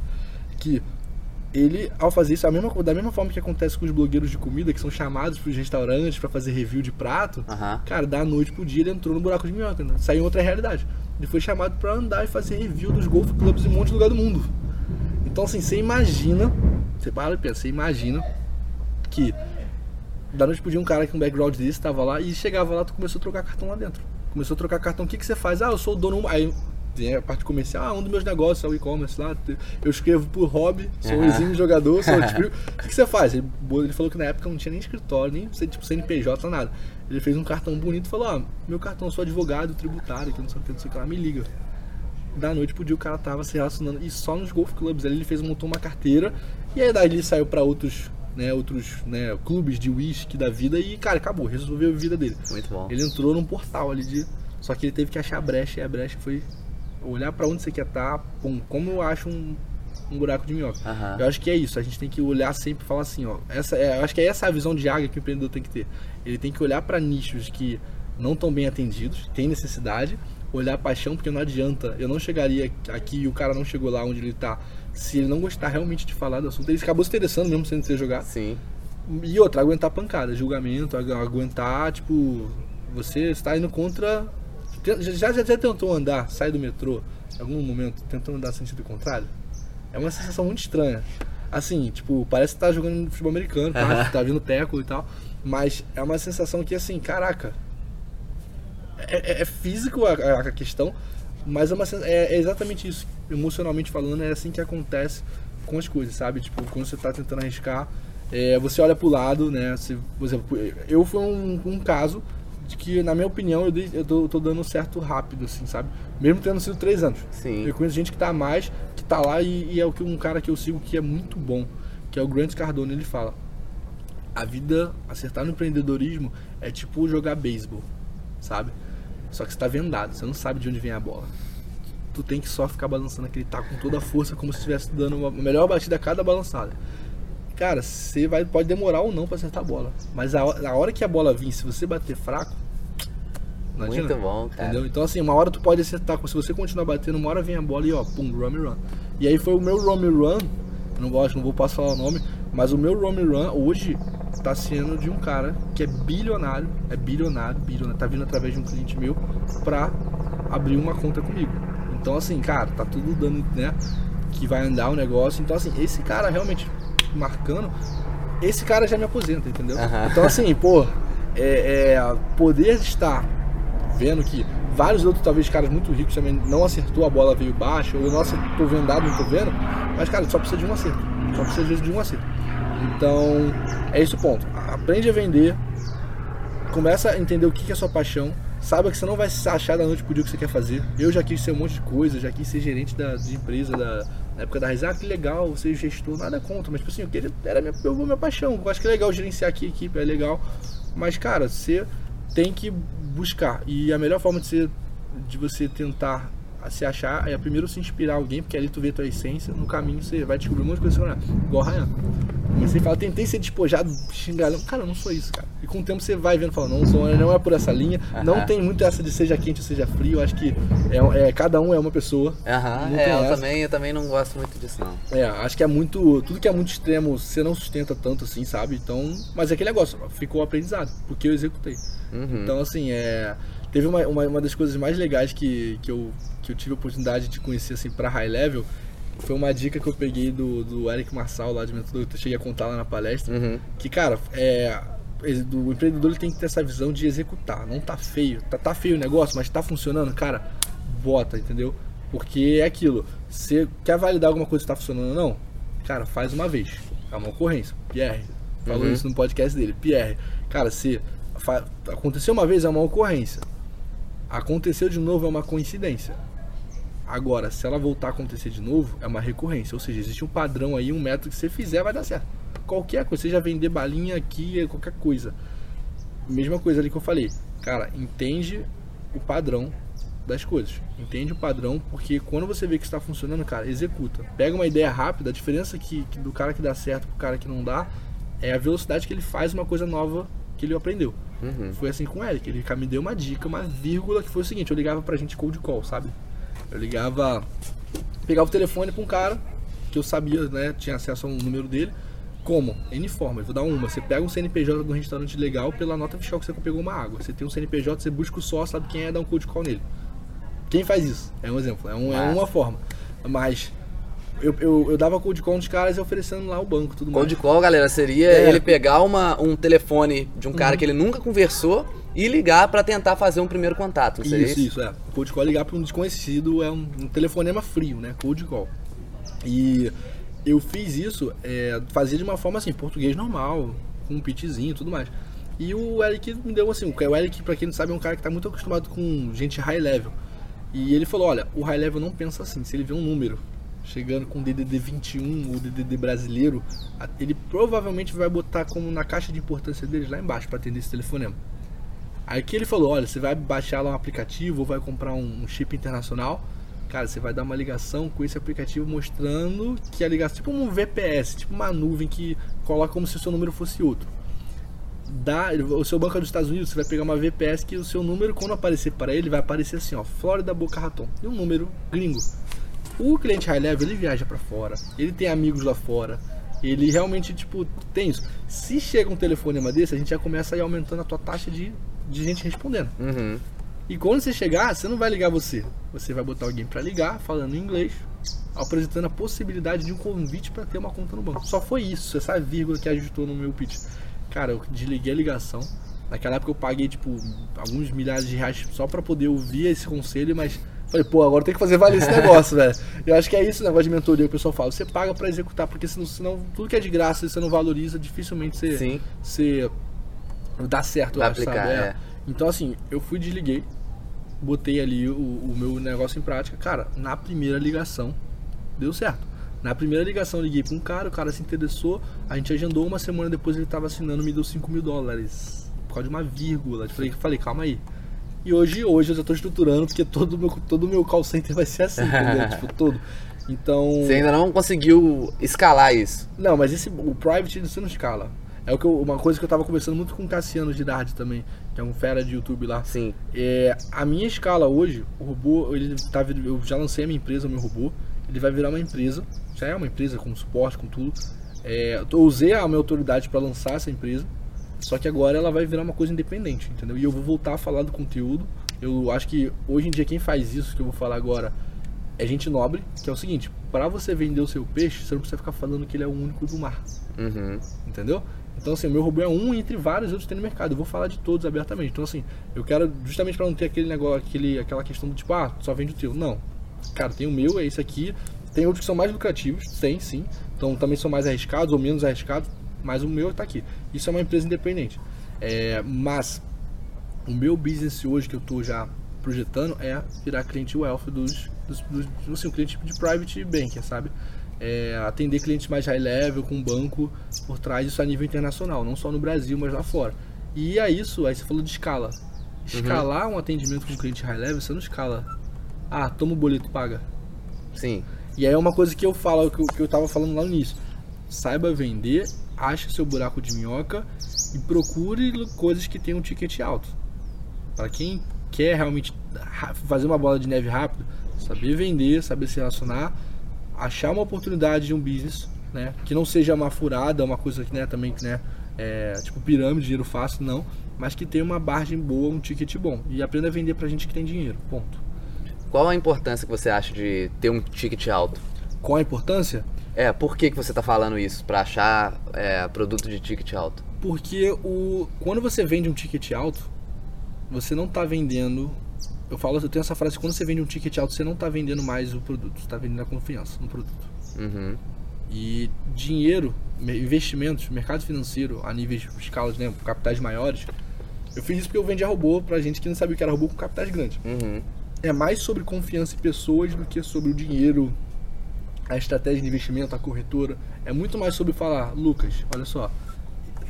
Que ele, ao fazer isso, mesma, da mesma forma que acontece com os blogueiros de comida, que são chamados pros restaurantes pra fazer review de prato, Aham. cara, da noite pro dia ele entrou no buraco de minhoca, né? saiu outra realidade. Ele foi chamado pra andar e fazer review dos golf clubs em um monte de lugar do mundo. Então, assim, você imagina, você para e pensa, você imagina que da noite pro dia um cara com um background desse tava lá e chegava lá, tu começou a trocar cartão lá dentro. Começou a trocar cartão, o que, que você faz? Ah, eu sou o dono. Aí tem a parte comercial, ah, um dos meus negócios é o e-commerce lá, eu escrevo por hobby, sou um exímio jogador, sou tipo, o que, você faz? Ele, ele falou que na época não tinha nem escritório, nem tipo CNPJ, nada. Ele fez um cartão bonito e falou, ó, meu cartão, sou advogado tributário, que não sei o que, não sei o que lá, me liga. Da noite pro dia o cara tava se relacionando, e só nos golf clubs, ele fez, montou uma carteira, e aí daí ele saiu pra outros, né, outros, né, clubes de whisky da vida e, cara, acabou, resolveu a vida dele. Muito bom. Ele entrou num portal ali de. Só que ele teve que achar a brecha e a brecha foi olhar pra onde você quer estar, pum, como eu acho um, um buraco de minhoca. Aham. Eu acho que é isso, a gente tem que olhar sempre e falar assim, ó. Essa é, eu acho que é essa a visão de águia que o empreendedor tem que ter. Ele tem que olhar pra nichos que não estão bem atendidos, tem necessidade, olhar paixão, porque não adianta. Eu não chegaria aqui e o cara não chegou lá onde ele tá. Se ele não gostar realmente de falar do assunto, ele acabou se interessando mesmo sem ser jogado. Sim. E outra, aguentar pancada, julgamento, agu- aguentar, tipo, você está indo contra. Já, já, já tentou andar, sai do metrô, em algum momento, tentando andar sentido contrário? É uma sensação muito estranha. Assim, tipo, parece que tá jogando futebol americano, tá, Aham. tá vindo teco e tal. Mas é uma sensação que, assim, caraca. É, é- é físico a, a- questão, mas é, uma, é, é exatamente isso. Emocionalmente falando, é assim que acontece com as coisas, sabe? Tipo, quando você tá tentando arriscar, é, você olha pro lado, né? Você, por exemplo, eu fui um, um caso de que, na minha opinião, eu, dei- eu tô, tô dando certo rápido, assim, sabe? Mesmo tendo sido três anos. Sim. Eu conheço gente que tá mais, que tá lá e, e é o que um cara que eu sigo que é muito bom, que é o Grant Cardone, ele fala. A vida, acertar no empreendedorismo é tipo jogar beisebol, sabe? Só que você tá vendado, você não sabe de onde vem a bola. Tu tem que só ficar balançando aquele taco com toda a força, como se estivesse dando uma melhor batida a cada balançada. Cara, você vai, pode demorar ou não pra acertar a bola. Mas a, hora- a hora que a bola vir, se você bater fraco, não Muito adianta. bom, cara. Entendeu? Então, assim, uma hora tu pode acertar, se você continuar batendo, uma hora vem a bola e ó, pum, rum e run. E aí foi o meu rum e run, não gosto, não vou posso falar o nome, mas o meu rum e run hoje tá sendo de um cara que é bilionário, é bilionário, bilionário, tá vindo através de um cliente meu pra abrir uma conta comigo. Então, assim, cara, tá tudo dando, né, que vai andar o negócio. Então, assim, esse cara realmente marcando, esse cara já me aposenta, entendeu? Aham. Então, assim, pô, é, é, poder estar vendo que vários outros, talvez, caras muito ricos também não acertou, a bola veio baixa, ou não acertou vendado, não tô vendo. Mas, cara, só precisa de um acerto. Só precisa, às vezes, de um acerto. Então, é esse o ponto. Aprende a vender, começa a entender o que que é sua paixão, saiba que você não vai se achar da noite pro dia o que você quer fazer. Eu já quis ser um monte de coisa, já quis ser gerente da, de empresa da, na época da Raiz. Ah, que legal, ser gestor, nada contra, mas tipo assim, eu queria, era minha, eu, minha paixão. Eu acho que é legal gerenciar aqui a equipe, é legal. Mas, cara, você tem que buscar. E a melhor forma de, você de você tentar se achar é primeiro se inspirar alguém, porque ali tu vê tua essência, no caminho você vai descobrir um monte de coisa. não é. Igual a Ryan. Você fala, tentei ser despojado, xingalhão. Cara, eu não sou isso, cara. E com o tempo você vai vendo, fala, não, sou, não é por essa linha. Não Aham. tem muito essa de seja quente ou seja frio. Eu acho que é, é- cada um é uma pessoa. Aham, Não é, tem eu essa. também, eu também não gosto muito disso, não. É, acho que é muito. Tudo que é muito extremo, você não sustenta tanto assim, sabe? Então. Mas é aquele negócio, ficou aprendizado, porque eu executei. Uhum. Então, assim, é. Teve uma, uma, uma das coisas mais legais que, que, eu, que eu tive a oportunidade de conhecer, assim, pra high level. Foi uma dica que eu peguei do, do Eric Marçal, lá de mentor, eu cheguei a contar lá na palestra. Uhum. Que, cara, é. O empreendedor ele tem que ter essa visão de executar. Não tá feio. Tá, tá feio o negócio, mas tá funcionando, cara, bota, entendeu? Porque é aquilo. Você quer validar alguma coisa que tá funcionando ou não? Cara, faz uma vez. É uma ocorrência. Pierre. Falou Uhum. isso no podcast dele. Pierre, cara, se aconteceu uma vez é uma ocorrência. Aconteceu de novo é uma coincidência. Agora, se ela voltar a acontecer de novo, é uma recorrência. Ou seja, existe um padrão aí, um método que você fizer vai dar certo. Qualquer coisa, seja vender balinha aqui, qualquer coisa. Mesma coisa ali que eu falei. Cara, entende o padrão das coisas. Entende o padrão, porque quando você vê que está funcionando, cara, executa. Pega uma ideia rápida, a diferença que, que do cara que dá certo pro cara que não dá é a velocidade que ele faz uma coisa nova que ele aprendeu. Uhum. Foi assim com o Eric, ele me deu uma dica, uma vírgula que foi o seguinte, eu ligava pra gente cold call, sabe? Eu ligava, pegava o telefone pra um cara que eu sabia, né, tinha acesso ao número dele. Como? N forma, eu vou dar uma. Você pega um CNPJ de um restaurante legal pela nota fiscal que você pegou uma água. Você tem um CNPJ, você busca o sócio, sabe quem é, dá um cold call nele. Quem faz isso? É um exemplo, é, um- é uma forma. Mas eu, eu, eu dava cold call nos caras e oferecendo lá o banco tudo mais. Cold call, galera, seria É. ele pegar uma, um telefone de um cara que ele nunca conversou e ligar pra tentar fazer um primeiro contato. Seria Isso, isso, é. Cold call ligar para um desconhecido é um, um telefonema frio, né? Cold call. E eu fiz isso, é, fazia de uma forma assim, português normal, com um pitchzinho e tudo mais. E o Eric me deu assim, o Eric, pra quem não sabe, é um cara que tá muito acostumado com gente high level. E ele falou, olha, o high level não pensa assim, se ele vê um número chegando com DDD 21 ou DDD brasileiro, ele provavelmente vai botar como na caixa de importância deles lá embaixo para atender esse telefonema. Aí que ele falou, olha, você vai baixar lá um aplicativo ou vai comprar um, um chip internacional, cara, você vai dar uma ligação com esse aplicativo mostrando que a ligação, tipo um VPS, tipo uma nuvem que coloca como se o seu número fosse outro. Dá, o seu banco é dos Estados Unidos, você vai pegar uma VPS que o seu número, quando aparecer para ele, vai aparecer assim, ó, Flórida Boca Raton, e um número gringo. O cliente high level, ele viaja para fora, ele tem amigos lá fora, ele realmente, tipo, tem isso. Se chega um telefonema desse, a gente já começa a ir aumentando a tua taxa de, de gente respondendo. Uhum. E quando você chegar, você não vai ligar você. Você vai botar alguém pra ligar, falando inglês, apresentando a possibilidade de um convite para ter uma conta no banco. Só foi isso, essa vírgula que ajustou no meu pitch. Cara, eu desliguei a ligação. Naquela época eu paguei, tipo, alguns milhares de reais só para poder ouvir esse conselho, mas falei, pô, agora tem que fazer valer esse negócio, velho. Eu acho que é isso o negócio de mentoria que o pessoal fala. Você paga para executar, porque senão, senão tudo que é de graça, você não valoriza, dificilmente você, Sim. você dá certo, eu Vai acho, aplicar, sabe? é. Então, assim, eu fui, desliguei, botei ali o, o meu negócio em prática. Cara, na primeira ligação, deu certo. Na primeira ligação, eu liguei pra um cara, o cara se interessou, a gente agendou uma semana depois, ele tava assinando, me deu 5 mil dólares. Por causa de uma vírgula. Eu falei, falei, calma aí. E hoje, hoje eu já tô estruturando, porque todo o meu, todo meu call center vai ser assim, entendeu? tipo, todo. Então. Você ainda não conseguiu escalar isso. Não, mas esse, o private você não escala. É o que eu- uma coisa que eu tava conversando muito com o Cassiano de Dard também, que é um fera de YouTube lá. Sim. É, a minha escala hoje, o robô, ele tá, eu já lancei a minha empresa, o meu robô, ele vai virar uma empresa, já é uma empresa com suporte, com tudo. É, eu usei a minha autoridade para lançar essa empresa, só que agora ela vai virar uma coisa independente, entendeu? E eu vou voltar a falar do conteúdo. Eu acho que hoje em dia quem faz isso que eu vou falar agora é gente nobre, que é o seguinte, para você vender o seu peixe, você não precisa ficar falando que ele é o único do mar. Uhum. Entendeu? Então, assim, o meu robô é um entre vários outros que tem no mercado. Eu vou falar de todos abertamente. Então, assim, eu quero justamente para não ter aquele negócio, aquele, aquela questão do tipo, ah, só vende o teu. Não. Cara, tem o meu, é esse aqui. Tem outros que são mais lucrativos, tem sim. Então, também são mais arriscados ou menos arriscados, mas o meu tá aqui. Isso é uma empresa independente. É, mas o meu business hoje que eu tô já projetando é virar cliente wealth dos, dos, dos assim, um cliente de private banking, sabe? É, atender clientes mais high level com banco por trás isso a nível internacional, não só no Brasil, mas lá fora. E é isso, aí você falou de escala. Escalar um atendimento com um cliente high level, você não escala. Ah, toma o boleto, paga. Sim. E aí é uma coisa que eu falo, que eu, que eu tava falando lá no início. Saiba vender, ache seu buraco de minhoca e procure coisas que tenham um ticket alto. Para quem quer realmente fazer uma bola de neve rápido, saber vender, saber se relacionar, achar uma oportunidade de um business, né, que não seja uma furada, uma coisa que né, também né, é, tipo pirâmide, dinheiro fácil, não, mas que tenha uma margem boa, um ticket bom e aprenda a vender pra gente que tem dinheiro. Ponto. Qual a importância que você acha de ter um ticket alto? Qual a importância? É, por que, que você tá falando isso? Pra achar é, produto de ticket alto? Porque o, quando você vende um ticket alto, você não está vendendo. Eu falo, eu tenho essa frase: quando você vende um ticket alto, você não está vendendo mais o produto, você está vendendo a confiança no produto. Uhum. E dinheiro, me- investimentos, mercado financeiro a níveis escalas, né, capitais maiores. Eu fiz isso porque eu vendia robô pra gente que não sabia o que era robô com capitais grandes. Uhum. É mais sobre confiança em pessoas do que sobre o dinheiro, a estratégia de investimento, a corretora. É muito mais sobre falar, Lucas, olha só,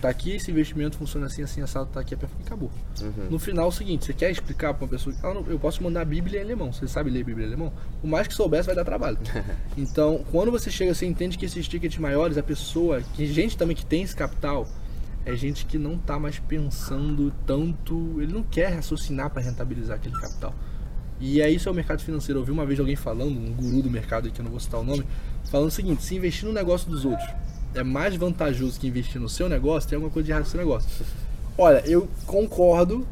tá aqui esse investimento funciona assim, assim, assado, tá aqui, perfeito, acabou. Uhum. No final é o seguinte, você quer explicar pra uma pessoa que "Ah, não, eu posso mandar a Bíblia em alemão, você sabe ler Bíblia em alemão? Por mais que soubesse, vai dar trabalho. então, quando você chega, você entende que esses tickets maiores, a pessoa, que gente também que tem esse capital, é gente que não tá mais pensando tanto, ele não quer raciocinar para rentabilizar aquele capital. E é isso é o mercado financeiro. Eu ouvi uma vez alguém falando, um guru do mercado que eu não vou citar o nome, falando o seguinte: se investir no negócio dos outros é mais vantajoso que investir no seu negócio, tem alguma coisa de errado no seu negócio. Olha, eu concordo,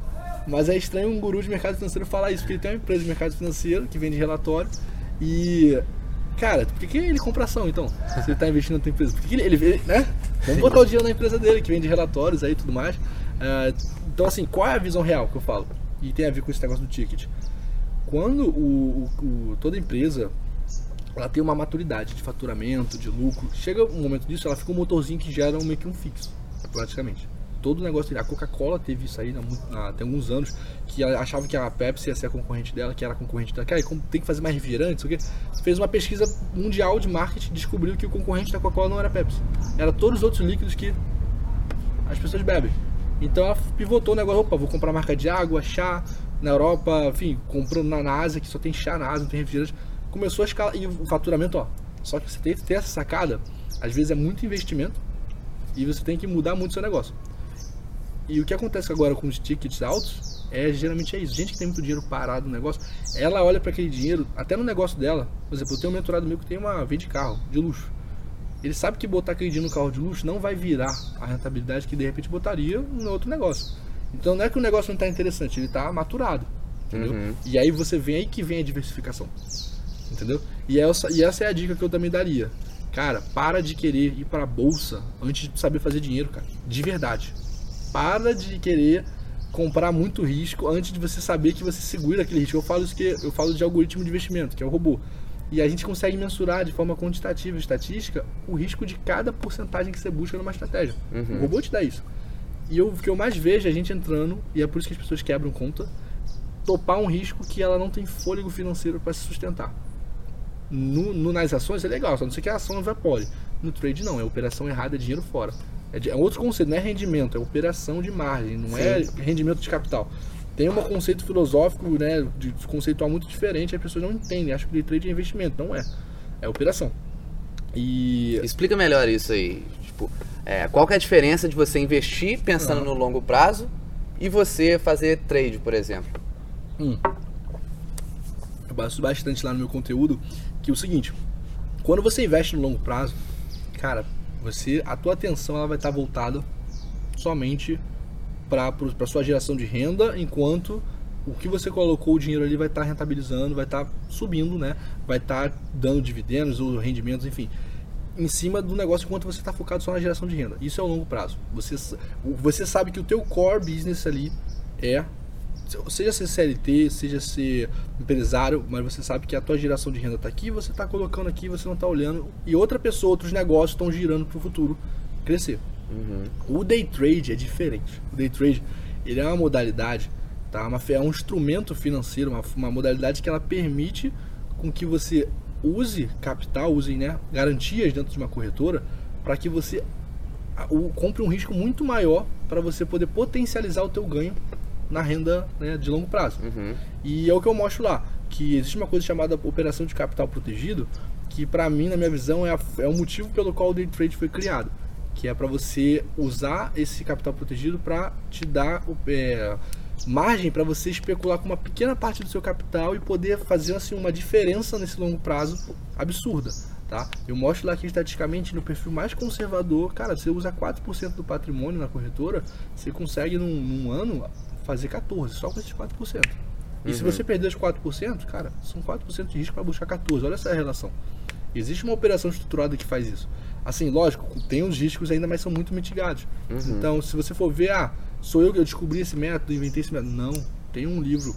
mas é estranho um guru de mercado financeiro falar isso, porque ele tem uma empresa de mercado financeiro que vende relatório e. Cara, por que, ele compra ação então? Se ele tá investindo na tua empresa? Por que, ele, ele, né? Vamos botar o dinheiro na empresa dele, que vende relatórios aí e tudo mais. Ah, então, assim, qual é a visão real que eu falo? E tem a ver com esse negócio do ticket. Quando o, o- o- toda empresa ela tem uma maturidade de faturamento, de lucro, chega um momento disso, ela fica um motorzinho que gera um, meio que um fixo, praticamente. Todo negócio, a Coca-Cola teve isso aí tem alguns anos, que achava que a Pepsi ia ser a concorrente dela, que era a concorrente dela. Cara, como tem que fazer mais refrigerante, isso aqui. Fez uma pesquisa mundial de marketing, descobriu que o concorrente da Coca-Cola não era a Pepsi. Era todos os outros líquidos que as pessoas bebem. Então ela pivotou o negócio, opa, vou comprar marca de água, chá, na Europa, enfim, comprando na, na Ásia, que só tem chá na Ásia, não tem refrigerante. Começou a escalar, e o faturamento, ó. Só que você tem que ter essa sacada, às vezes é muito investimento, e você tem que mudar muito o seu negócio. E o que acontece agora com os tickets altos, é geralmente é isso. Gente que tem muito dinheiro parado no negócio, ela olha para aquele dinheiro, até no negócio dela, por exemplo, eu tenho um mentorado meu que tem uma vende carro, de luxo. Ele sabe que botar aquele dinheiro no carro de luxo não vai virar a rentabilidade que de repente botaria no outro negócio. Então não é que o negócio não está interessante, ele está maturado. Entendeu? Uhum. E aí você vem aí que vem a diversificação. Entendeu? E essa, e essa é a dica que eu também daria. Cara, para de querer ir pra bolsa antes de saber fazer dinheiro, cara. De verdade. Para de querer comprar muito risco antes de você saber que você segura aquele risco. Eu falo isso que eu falo de algoritmo de investimento, que é o robô. E a gente consegue mensurar de forma quantitativa, estatística, o risco de cada porcentagem que você busca numa estratégia. Uhum. O robô te dá isso. E eu, o que eu mais vejo é a gente entrando, e é por isso que as pessoas quebram conta, topar um risco que ela não tem fôlego financeiro para se sustentar. No, no, nas ações é legal, só não sei que a ação evapore. No trade não, é operação errada, é dinheiro fora. É, é outro conceito, não é rendimento, é operação de margem, não é Sim. é rendimento de capital. Tem um conceito filosófico, né, de conceitual muito diferente, as pessoas não entendem, acham que day trade é investimento, não é. É operação. E Explica melhor isso aí. Tipo, é, qual que é a diferença de você investir pensando Aham. no longo prazo e você fazer trade, por exemplo? Hum. Eu basto bastante lá no meu conteúdo que é o seguinte, quando você investe no longo prazo, cara, você a tua atenção ela vai estar voltada somente para sua geração de renda, enquanto o que você colocou o dinheiro ali vai estar rentabilizando, vai estar subindo, né? Vai estar dando dividendos ou rendimentos, enfim, em cima do negócio enquanto você está focado só na geração de renda. Isso é o longo prazo. Você, você sabe que o teu core business ali é seja ser CLT, seja ser empresário, mas você sabe que a tua geração de renda está aqui, você está colocando aqui, você não está olhando e outra pessoa, outros negócios estão girando para o futuro crescer. Uhum. O day trade é diferente. O day trade ele é uma modalidade, tá? Uma, é um instrumento financeiro, uma, uma modalidade que ela permite com que você use capital, use né, garantias dentro de uma corretora para que você compre um risco muito maior para você poder potencializar o teu ganho na renda né, de longo prazo. Uhum. E é o que eu mostro lá, que existe uma coisa chamada operação de capital protegido, que para mim, na minha visão, é, a- é o motivo pelo qual o day trade foi criado, que é para você usar esse capital protegido para te dar é, margem para você especular com uma pequena parte do seu capital e poder fazer assim uma diferença nesse longo prazo absurda. Tá? Eu mostro lá que estatisticamente no perfil mais conservador, cara, você usa 4% do patrimônio na corretora, você consegue num, num ano fazer 14, só com esses 4%. E se Uhum. você perder os 4%, cara, são 4% de risco para buscar 14. Olha essa relação. Existe uma operação estruturada que faz isso. Assim, lógico, tem os riscos ainda, mas são muito mitigados. Uhum. Então, se você for ver, ah, sou eu que eu descobri esse método, inventei esse método. Não, tem um livro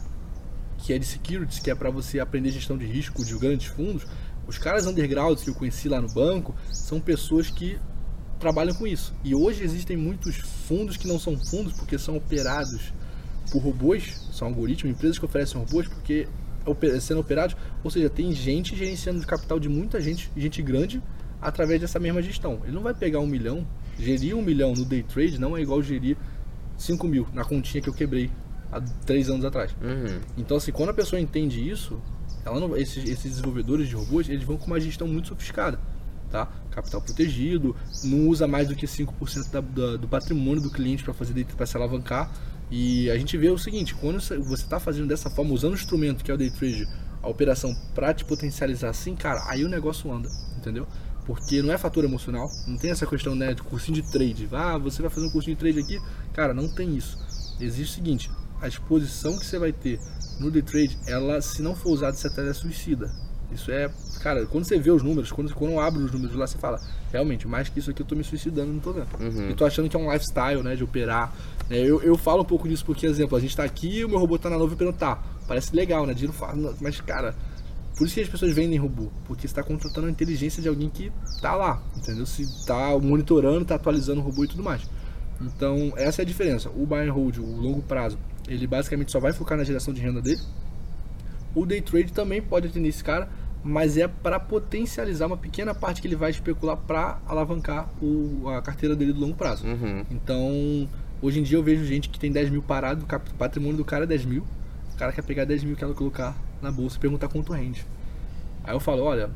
que é de securities, que é para você aprender gestão de risco de grandes fundos. Os caras undergrounds que eu conheci lá no banco são pessoas que trabalham com isso. E hoje existem muitos fundos que não são fundos porque são operados por robôs, são algoritmos, empresas que oferecem robôs porque sendo operados, ou seja, tem gente gerenciando o capital de muita gente, gente grande, através dessa mesma gestão. Ele não vai pegar um milhão, gerir um milhão no day trade não é igual gerir 5 mil na continha que eu quebrei há três anos atrás. Uhum. Então, assim, quando a pessoa entende isso, ela não, esses, esses desenvolvedores de robôs, eles vão com uma gestão muito sofisticada, tá? Capital protegido, não usa mais do que 5% da, da, do patrimônio do cliente para fazer para se alavancar. E a gente vê o seguinte, quando você está fazendo dessa forma, usando o instrumento que é o day trade, a operação para te potencializar assim, cara, aí o negócio anda, entendeu? Porque não é fator emocional, não tem essa questão né, de cursinho de trade. Ah, você vai fazer um cursinho de trade aqui? Cara, não tem isso. Existe o seguinte, a exposição que você vai ter no day trade, ela, se não for usada, você até é suicida. Isso é, cara, quando você vê os números, quando, quando eu abro os números lá, você fala, realmente, mais que isso aqui eu tô me suicidando, não tô vendo. Uhum. E tô achando que é um lifestyle, né, de operar. É, eu, eu falo um pouco disso porque, exemplo, a gente tá aqui, o meu robô tá na nuvem operando, tá, parece legal, né, dinheiro fácil, mas, cara, por isso que as pessoas vendem robô, porque você tá contratando a inteligência de alguém que tá lá, entendeu? Se tá monitorando, tá atualizando o robô e tudo mais. Então, essa é a diferença. O buy and hold, o longo prazo, ele basicamente só vai focar na geração de renda dele. O day trade também pode atender esse cara, mas é para potencializar uma pequena parte que ele vai especular para alavancar o, a carteira dele do longo prazo. Uhum. Então, hoje em dia eu vejo gente que tem 10 mil parado, o patrimônio do cara é 10 mil. O cara quer pegar 10 mil que ela colocar na bolsa e perguntar quanto rende. Aí eu falo, olha,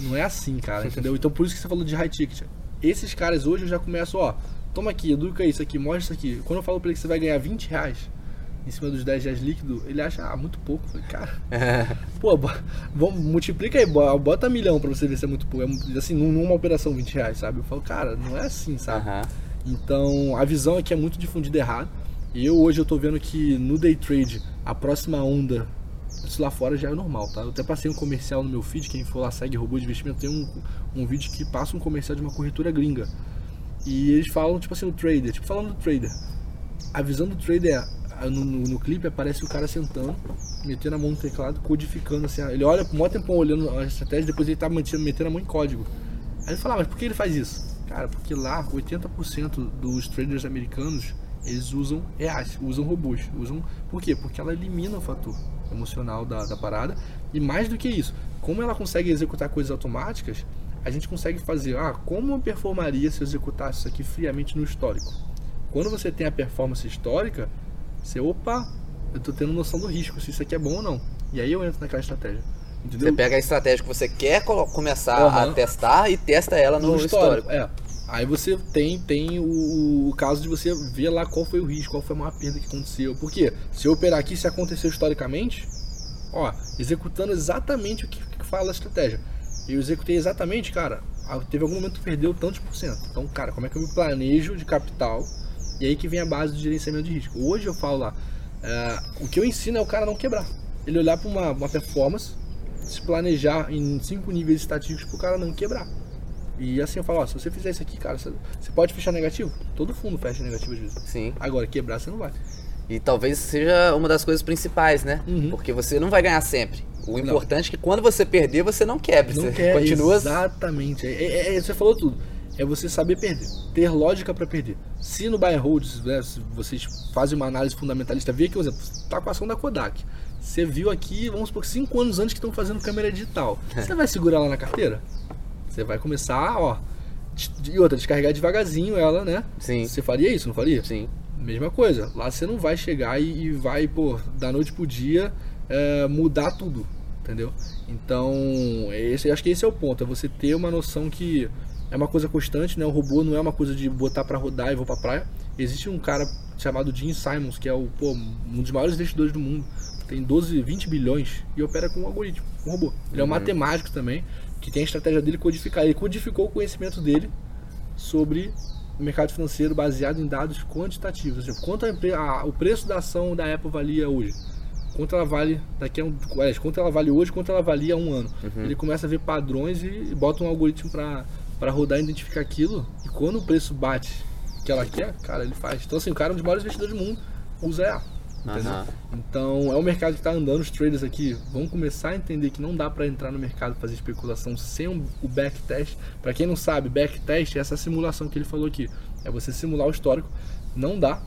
não é assim, cara, entendeu? Então por isso que você falou de high ticket. Esses caras hoje eu já começo, ó, toma aqui, educa isso aqui, mostra isso aqui. Quando eu falo pra ele que você vai ganhar 20 reais em cima dos 10 reais líquido, ele acha, ah, muito pouco. Falei, cara, pô, bo- vamos, multiplica aí, bo- bota milhão pra você ver se é muito pouco. É, assim, num- numa operação 20 reais, sabe? Eu falo, cara, não é assim, sabe? Aham. Então, a visão aqui é muito difundida errado. E eu hoje eu tô vendo que no day trade, a próxima onda Isso lá fora já é normal, tá? Eu até passei um comercial no meu feed, quem for lá segue robô de investimento, tem um, um vídeo que passa um comercial de uma corretora gringa. E eles falam, tipo assim, o trader, tipo falando do trader. A visão do trader é, no, no, no clipe aparece o cara sentando, metendo a mão no teclado, codificando assim. Ele olha por um tempão olhando a estratégia, depois ele tá metendo, metendo a mão em código. Aí ele fala, ah, mas por que ele faz isso? Cara, porque lá 80% dos traders americanos eles usam reais, usam robôs. Usam, por quê? Porque ela elimina o fator emocional da, da parada. E mais do que isso, como ela consegue executar coisas automáticas, a gente consegue fazer, ah, como eu performaria se eu executasse isso aqui friamente no histórico? Quando você tem a performance histórica, você, opa, eu estou tendo noção do risco, se isso aqui é bom ou não. E aí eu entro naquela estratégia. Entendeu? Você pega a estratégia que você quer começar uhum. a testar e testa ela no, no histórico. histórico. É. Aí você tem, tem o, o, caso de você ver lá qual foi o risco, qual foi a maior perda que aconteceu. Porque se eu operar aqui, se aconteceu historicamente, ó, executando exatamente o que, que fala a estratégia. Eu executei exatamente, cara, teve algum momento que perdeu tantos por cento. Então, cara, como é que eu me planejo de capital? E aí que vem a base do gerenciamento de risco. Hoje eu falo lá, é, o que eu ensino é o cara não quebrar. Ele olhar para uma, uma performance, se planejar em cinco níveis estatísticos para o cara não quebrar. E assim eu falo, ó, se você fizer isso aqui, cara, você, pode fechar negativo? Todo fundo fecha negativo às vezes. Sim. Agora, quebrar você não vai. E talvez seja uma das coisas principais, né? Uhum. Porque você não vai ganhar sempre. O importante não. é que quando você perder, você não quebre. Não você quer, continua. Exatamente. É, é, é, você falou tudo. É você saber perder. Ter lógica para perder. Se no buy and hold, né, se vocês fazem uma análise fundamentalista, vê aqui, por exemplo, tá com a ação da Kodak. Você viu aqui, vamos supor, cinco anos antes que estão fazendo câmera digital. Você vai segurar lá na carteira? Você vai começar, ó. E outra, descarregar devagarzinho ela, né? Sim. Você faria isso, não faria? Sim. Mesma coisa. Lá você não vai chegar e, e vai, pô, da noite pro dia é, mudar tudo. Entendeu? Então, esse, acho que esse é o ponto. É você ter uma noção que é uma coisa constante, né? O robô não é uma coisa de botar para rodar e vou pra praia. Existe um cara chamado Jim Simons, que é o, pô, um dos maiores investidores do mundo. Tem 12, 20 bilhões e opera com um algoritmo, um robô. Ele é um uhum. matemático também que tem a estratégia dele codificar. Ele codificou o conhecimento dele sobre o mercado financeiro baseado em dados quantitativos. Ou seja, quanto a, a, o preço da ação da Apple valia hoje. Quanto ela vale daqui a um. Aliás, quanto ela vale hoje, quanto ela valia há um ano. Uhum. Ele começa a ver padrões e bota um algoritmo para rodar e identificar aquilo. E quando o preço bate que ela quer, cara, ele faz. Então, assim, o cara é um dos maiores investidores do mundo usa EA. Uhum. Então é um mercado que está andando, os traders aqui vão começar a entender que não dá para entrar no mercado fazer especulação sem o backtest. Para quem não sabe, backtest é essa simulação que ele falou aqui. É você simular o histórico, não dá.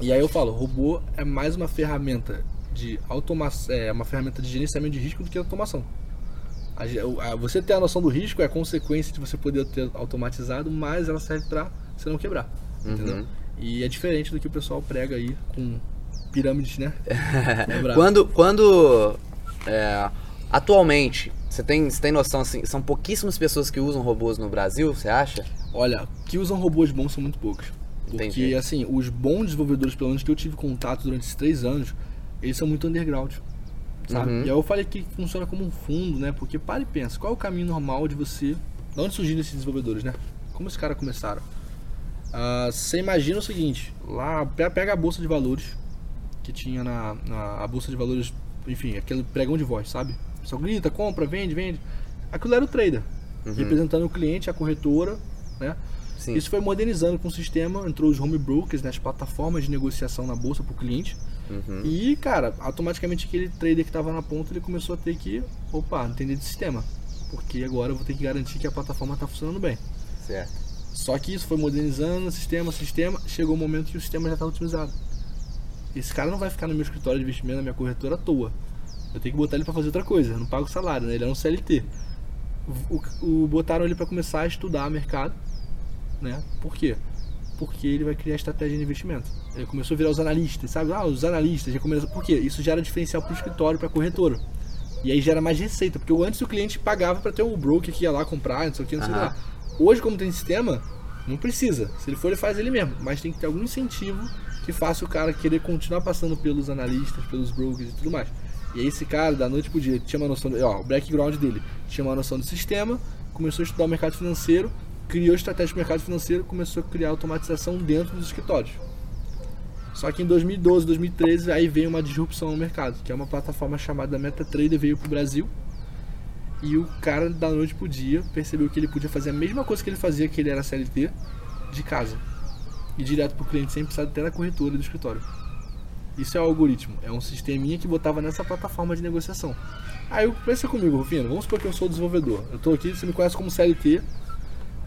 E aí eu falo, robô é mais uma ferramenta de automação, é uma ferramenta de gerenciamento de risco do que automação. Você ter a noção do risco é consequência de você poder ter automatizado, mas ela serve para você não quebrar. Uhum. Entendeu? E é diferente do que o pessoal prega aí com pirâmides, né? É quando quando é, atualmente, você tem, você tem noção assim, são pouquíssimas pessoas que usam robôs no Brasil, você acha? Olha, que usam robôs bons são muito poucos. Porque, Entendi. assim, os bons desenvolvedores, pelo menos que eu tive contato durante esses três anos, eles são muito underground. Sabe? Uhum. E aí eu falei que funciona como um fundo, né? Porque para e pensa, qual é o caminho normal de você. De onde surgiram esses desenvolvedores, né? Como esses caras começaram? Uh, você imagina o seguinte, lá pega a bolsa de valores, que tinha na, na a bolsa de valores, enfim, aquele pregão de voz, sabe? Só grita, compra, vende, vende. Aquilo era o trader, uhum. representando o cliente, a corretora, né? Sim. Isso foi modernizando com o sistema, entrou os home brokers, né, as plataformas de negociação na bolsa para o cliente. Uhum. E, cara, automaticamente aquele trader que estava na ponta, ele começou a ter que, opa, entender de sistema. Porque agora eu vou ter que garantir que a plataforma está funcionando bem. Certo. Só que isso foi modernizando, sistema, sistema, chegou o um momento que o sistema já estava otimizado. Esse cara não vai ficar no meu escritório de investimento, na minha corretora à toa. Eu tenho que botar ele para fazer outra coisa. Eu não pago salário, né? Ele é um CLT. O, o botaram ele para começar a estudar mercado, né? Por quê? Porque ele vai criar estratégia de investimento. Ele começou a virar os analistas, sabe? Ah, os analistas já começam. Por quê? Isso gera diferencial para o escritório, para a corretora. E aí gera mais receita, porque antes o cliente pagava para ter um broker que ia lá comprar, não sei o que, não sei o que Hoje, como tem sistema, não precisa. Se ele for, ele faz ele mesmo. Mas tem que ter algum incentivo que faça o cara querer continuar passando pelos analistas, pelos brokers e tudo mais. E aí esse cara, da noite pro dia, tinha uma noção, ó, o background dele tinha uma noção do sistema, começou a estudar o mercado financeiro, criou estratégia de mercado financeiro, começou a criar automatização dentro dos escritórios. Só que em 2012, 2013, aí veio uma disrupção no mercado, que é uma plataforma chamada MetaTrader, veio pro Brasil. E o cara, da noite pro dia, percebeu que ele podia fazer a mesma coisa que ele fazia, que ele era CLT, de casa. E direto pro cliente, sem precisar até da corretora do escritório. Isso é o algoritmo, é um sisteminha que botava nessa plataforma de negociação. Aí pensa comigo, Rufino, vamos supor que eu sou desenvolvedor. Eu tô aqui, você me conhece como CLT,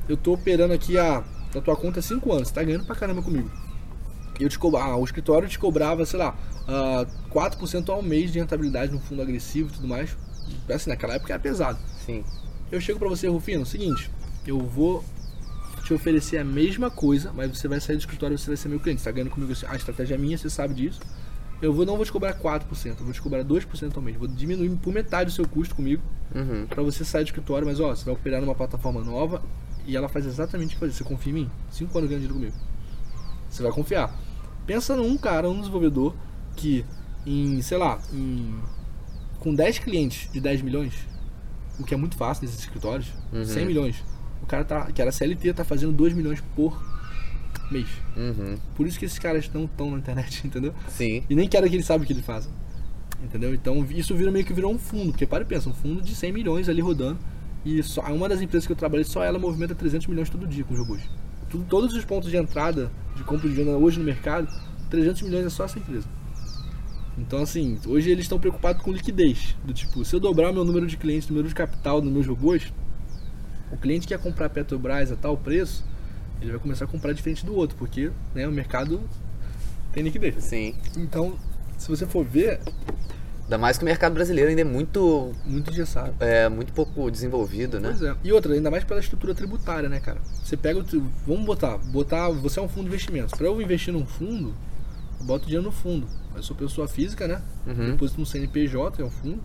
eu tô operando aqui a, a tua conta há 5 anos, você tá ganhando pra caramba comigo. Eu te cobra, ah, o escritório te cobrava, sei lá, uh, ah, 4% ao mês de rentabilidade no fundo agressivo e tudo mais. Assim, naquela época era pesado. Sim. Eu chego para você, Rufino, seguinte, eu vou te oferecer a mesma coisa, mas você vai sair do escritório e você vai ser meu cliente. Você tá ganhando comigo assim, a estratégia é minha, você sabe disso. Eu vou, não vou te cobrar 4%, eu vou te cobrar 2% ao mês. Vou diminuir por metade o seu custo comigo uhum. para você sair do escritório, mas ó, você vai operar numa plataforma nova e ela faz exatamente o que fazer. Você confia em mim? 5 anos ganhando dinheiro comigo. Você vai confiar. Pensa num cara, um desenvolvedor que em, sei lá, em, com 10 clientes de 10 milhões, o que é muito fácil nesses escritórios, uhum. 100 milhões. O cara tá, que era CLT tá fazendo 2 milhões por mês. Uhum. Por isso que esses caras não estão na internet, entendeu? Sim. E nem quero que eles saibam o que eles fazem. Entendeu? Então isso vira meio que virou um fundo, porque para e pensa, um fundo de 100 milhões ali rodando. E só, uma das empresas que eu trabalhei, só ela movimenta 300 milhões todo dia com robôs. Tudo, todos os pontos de entrada de compra de venda hoje no mercado, 300 milhões é só essa empresa. Então, assim, hoje eles estão preocupados com liquidez. Do tipo, se eu dobrar o meu número de clientes, número de capital nos meus robôs, o cliente que quer comprar Petrobras a tal preço, ele vai começar a comprar diferente do outro, porque né, o mercado tem liquidez. Sim. Então, se você for ver. Ainda mais que o mercado brasileiro ainda é muito. Muito engessado. É, muito pouco desenvolvido, né? Pois é. E outra, ainda mais pela estrutura tributária, né, cara? Você pega o. Vamos botar. botar Você é um fundo de investimentos. Para eu investir num fundo, eu boto dinheiro no fundo. Eu sou pessoa física, né? Uhum. Deposito no CNPJ, é um fundo.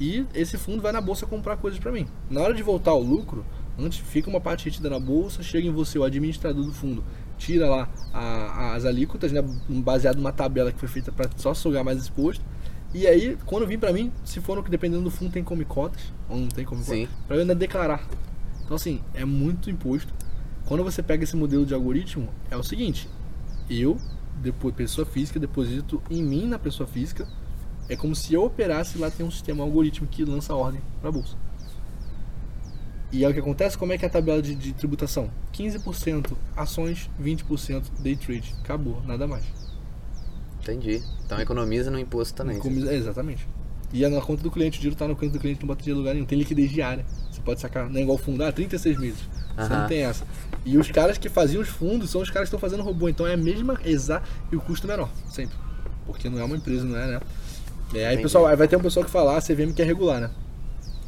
E esse fundo vai na bolsa comprar coisas para mim. Na hora de voltar o lucro, Antes fica uma parte retida na bolsa, chega em você, o administrador do fundo, tira lá a, as alíquotas, né, baseado numa tabela que foi feita para só sugar mais exposto. E aí, quando vim para mim, se for no que dependendo do fundo tem come cotas, ou não tem come cotas, para eu ainda declarar. Então assim, é muito imposto. Quando você pega esse modelo de algoritmo, é o seguinte, eu, depois pessoa física, deposito em mim na pessoa física, é como se eu operasse lá tem um sistema um algoritmo que lança ordem para a bolsa. E é o que acontece, como é que é a tabela de, de tributação? 15% ações, 20% day trade. Acabou, nada mais. Entendi. Então economiza no imposto também. Economiza, exatamente. E é na conta do cliente, o dinheiro está na conta do cliente, não bota dinheiro em lugar nenhum. Tem liquidez diária. Você pode sacar, não é igual fundo, ah, 36 meses. Você não tem essa. E os caras que faziam os fundos são os caras que estão fazendo robô. Então é a mesma, exata, e o custo menor, sempre. Porque não é uma empresa, não é, né? É, aí, pessoal, aí vai ter um pessoal que falar, a CVM quer regular, né?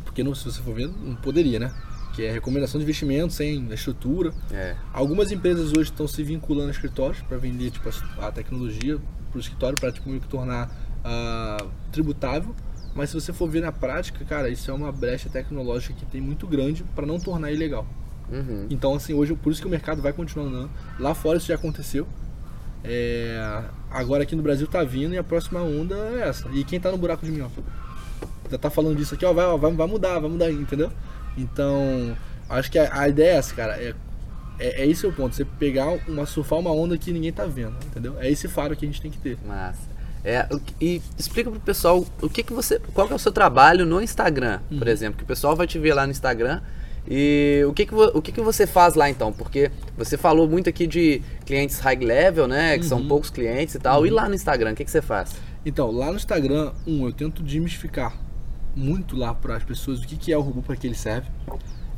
Porque não, se você for ver, não poderia, né? que é recomendação de investimento sem estrutura. É. Algumas empresas hoje estão se vinculando a escritórios para vender tipo, a, tecnologia para o escritório para tipo, tornar uh, tributável. Mas se você for ver na prática, cara, isso é uma brecha tecnológica que tem muito grande para não tornar ilegal. Uhum. Então, assim, hoje, por isso que o mercado vai continuar andando. Lá fora isso já aconteceu. É... Agora aqui no Brasil tá vindo e a próxima onda é essa. E quem tá no buraco de minhoca? Já tá falando disso aqui, ó, vai, vai, vai mudar, vai mudar, entendeu? Então, acho que a, a ideia é essa, cara. É, é, é, esse o ponto. Você pegar uma, surfar uma onda que ninguém tá vendo, entendeu? É esse faro que a gente tem que ter. Massa. É, e explica pro pessoal o que, que você. Qual que é o seu trabalho no Instagram, uhum. por exemplo, que o pessoal vai te ver lá no Instagram. E o que que, o que que você faz lá então? Porque você falou muito aqui de clientes high level, né? Que uhum. são poucos clientes e tal. Uhum. E lá no Instagram, o que, que você faz? Então, lá no Instagram, um, eu tento desmistificar muito lá para as pessoas o que, que é o robô, para que ele serve.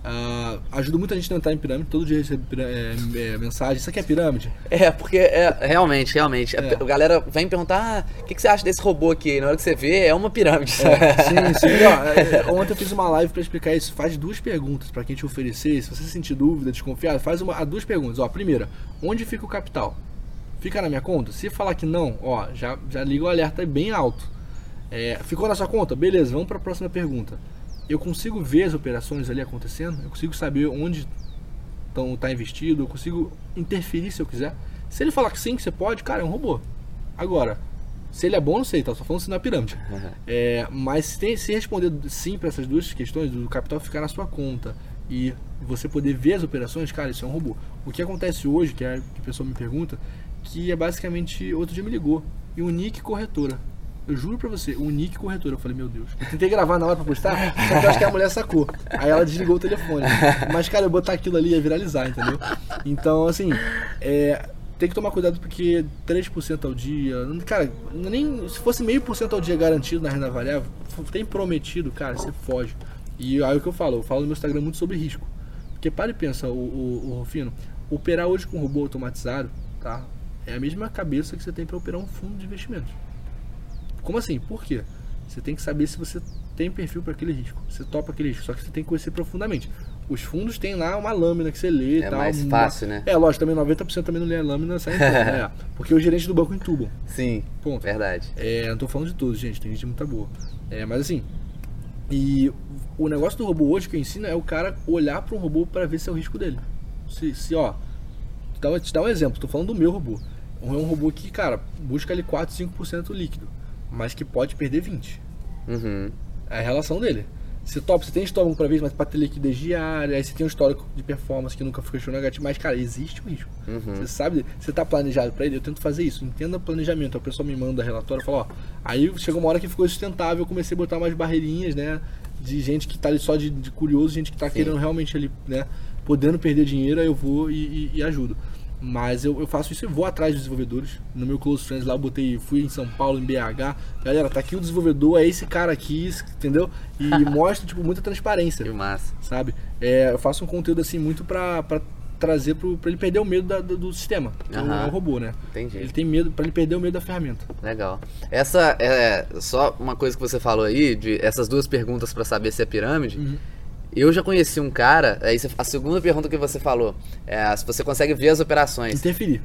Uh, ajuda muita gente a entrar em pirâmide, todo dia recebe é, é, mensagem, isso aqui é pirâmide? É, porque é, realmente, realmente. É. A, galera vem perguntar, ah, o que, que, você acha desse robô aqui? Na hora que você vê, é uma pirâmide. É, sim, sim. Ó, é, ontem eu fiz uma live para explicar isso. Faz duas perguntas para quem te oferecer. Se você sentir dúvida, desconfiado, faz uma, duas perguntas. Ó, primeira, onde fica o capital? Fica na minha conta? Se falar que não, ó, já, já liga o alerta bem alto. É, ficou na sua conta? Beleza, vamos para a próxima pergunta. Eu consigo ver as operações ali acontecendo? Eu consigo saber onde está investido? Eu consigo interferir se eu quiser? Se ele falar que sim, que você pode, cara, é um robô. Agora, se ele é bom, não sei, tá só falando se na pirâmide. É, mas se, se responder sim para essas duas questões, do capital ficar na sua conta e você poder ver as operações, cara, isso é um robô. O que acontece hoje, que é que a pessoa me pergunta, que é basicamente. Outro dia me ligou. E o Nick Corretora. Eu juro pra você, o Nick Corretora. Eu falei, meu Deus. Eu tentei gravar na hora pra postar, só que eu acho que a mulher sacou. Aí ela desligou o telefone. Mas, cara, eu botar aquilo ali ia viralizar, entendeu? Então, assim, é, tem que tomar cuidado porque 3% ao dia. Cara, nem se fosse meio por cento ao dia garantido na renda variável, tem prometido, cara, você foge. E aí é o que eu falo, eu falo no meu Instagram muito sobre risco. Porque para e pensa, o, o, o Rufino, operar hoje com robô automatizado, tá? É a mesma cabeça que você tem para operar um fundo de investimentos. Como assim? Por quê? Você tem que saber se você tem perfil para aquele risco. Você topa aquele risco, só que você tem que conhecer profundamente. Os fundos têm lá uma lâmina que você lê é e tal. mais fácil, né? É, lógico, também 90% também não lê a lâmina, sai né? Porque o gerente do banco entubam. Sim, Ponto. verdade. É, não tô falando de todos, gente, tem gente muito boa. É, mas assim, e o negócio do robô hoje que eu ensino é o cara olhar para um robô para ver se é o risco dele. Se, se ó, te dá, te dá um exemplo, tô falando do meu robô. É um robô que, cara, busca ali 4, 5% líquido, mas que pode perder 20%. Uhum. É a relação dele. Você top, você tem estômago para vez, mas para ter liquidez diária, aí você tem um histórico de performance que nunca fechou negativo, mas cara, existe o risco. Uhum. Você sabe, você tá planejado para ele, eu tento fazer isso, entenda planejamento. A pessoa me manda relatório e fala, ó, aí chegou uma hora que ficou sustentável, eu comecei a botar umas barreirinhas, né, de gente que tá ali só de, de curioso, gente que tá Sim. querendo realmente ali, né, podendo perder dinheiro, aí eu vou e, e, e ajudo. Mas eu, eu faço isso e vou atrás dos desenvolvedores. No meu Close Friends lá eu botei, fui em São Paulo, em BH. Galera, tá aqui o desenvolvedor, é esse cara aqui, entendeu? E mostra, tipo, muita transparência. Que massa. Sabe? É, eu faço um conteúdo assim muito pra, pra trazer pro, pra ele perder o medo da, do, do, sistema. Uhum. é o robô, né? Entendi. Ele tem medo, pra ele perder o medo da ferramenta. Legal. Essa é só uma coisa que você falou aí, de essas duas perguntas para saber se é pirâmide. Uhum eu já conheci um cara, aí a segunda pergunta que você falou, é se você consegue ver as operações. Interferir.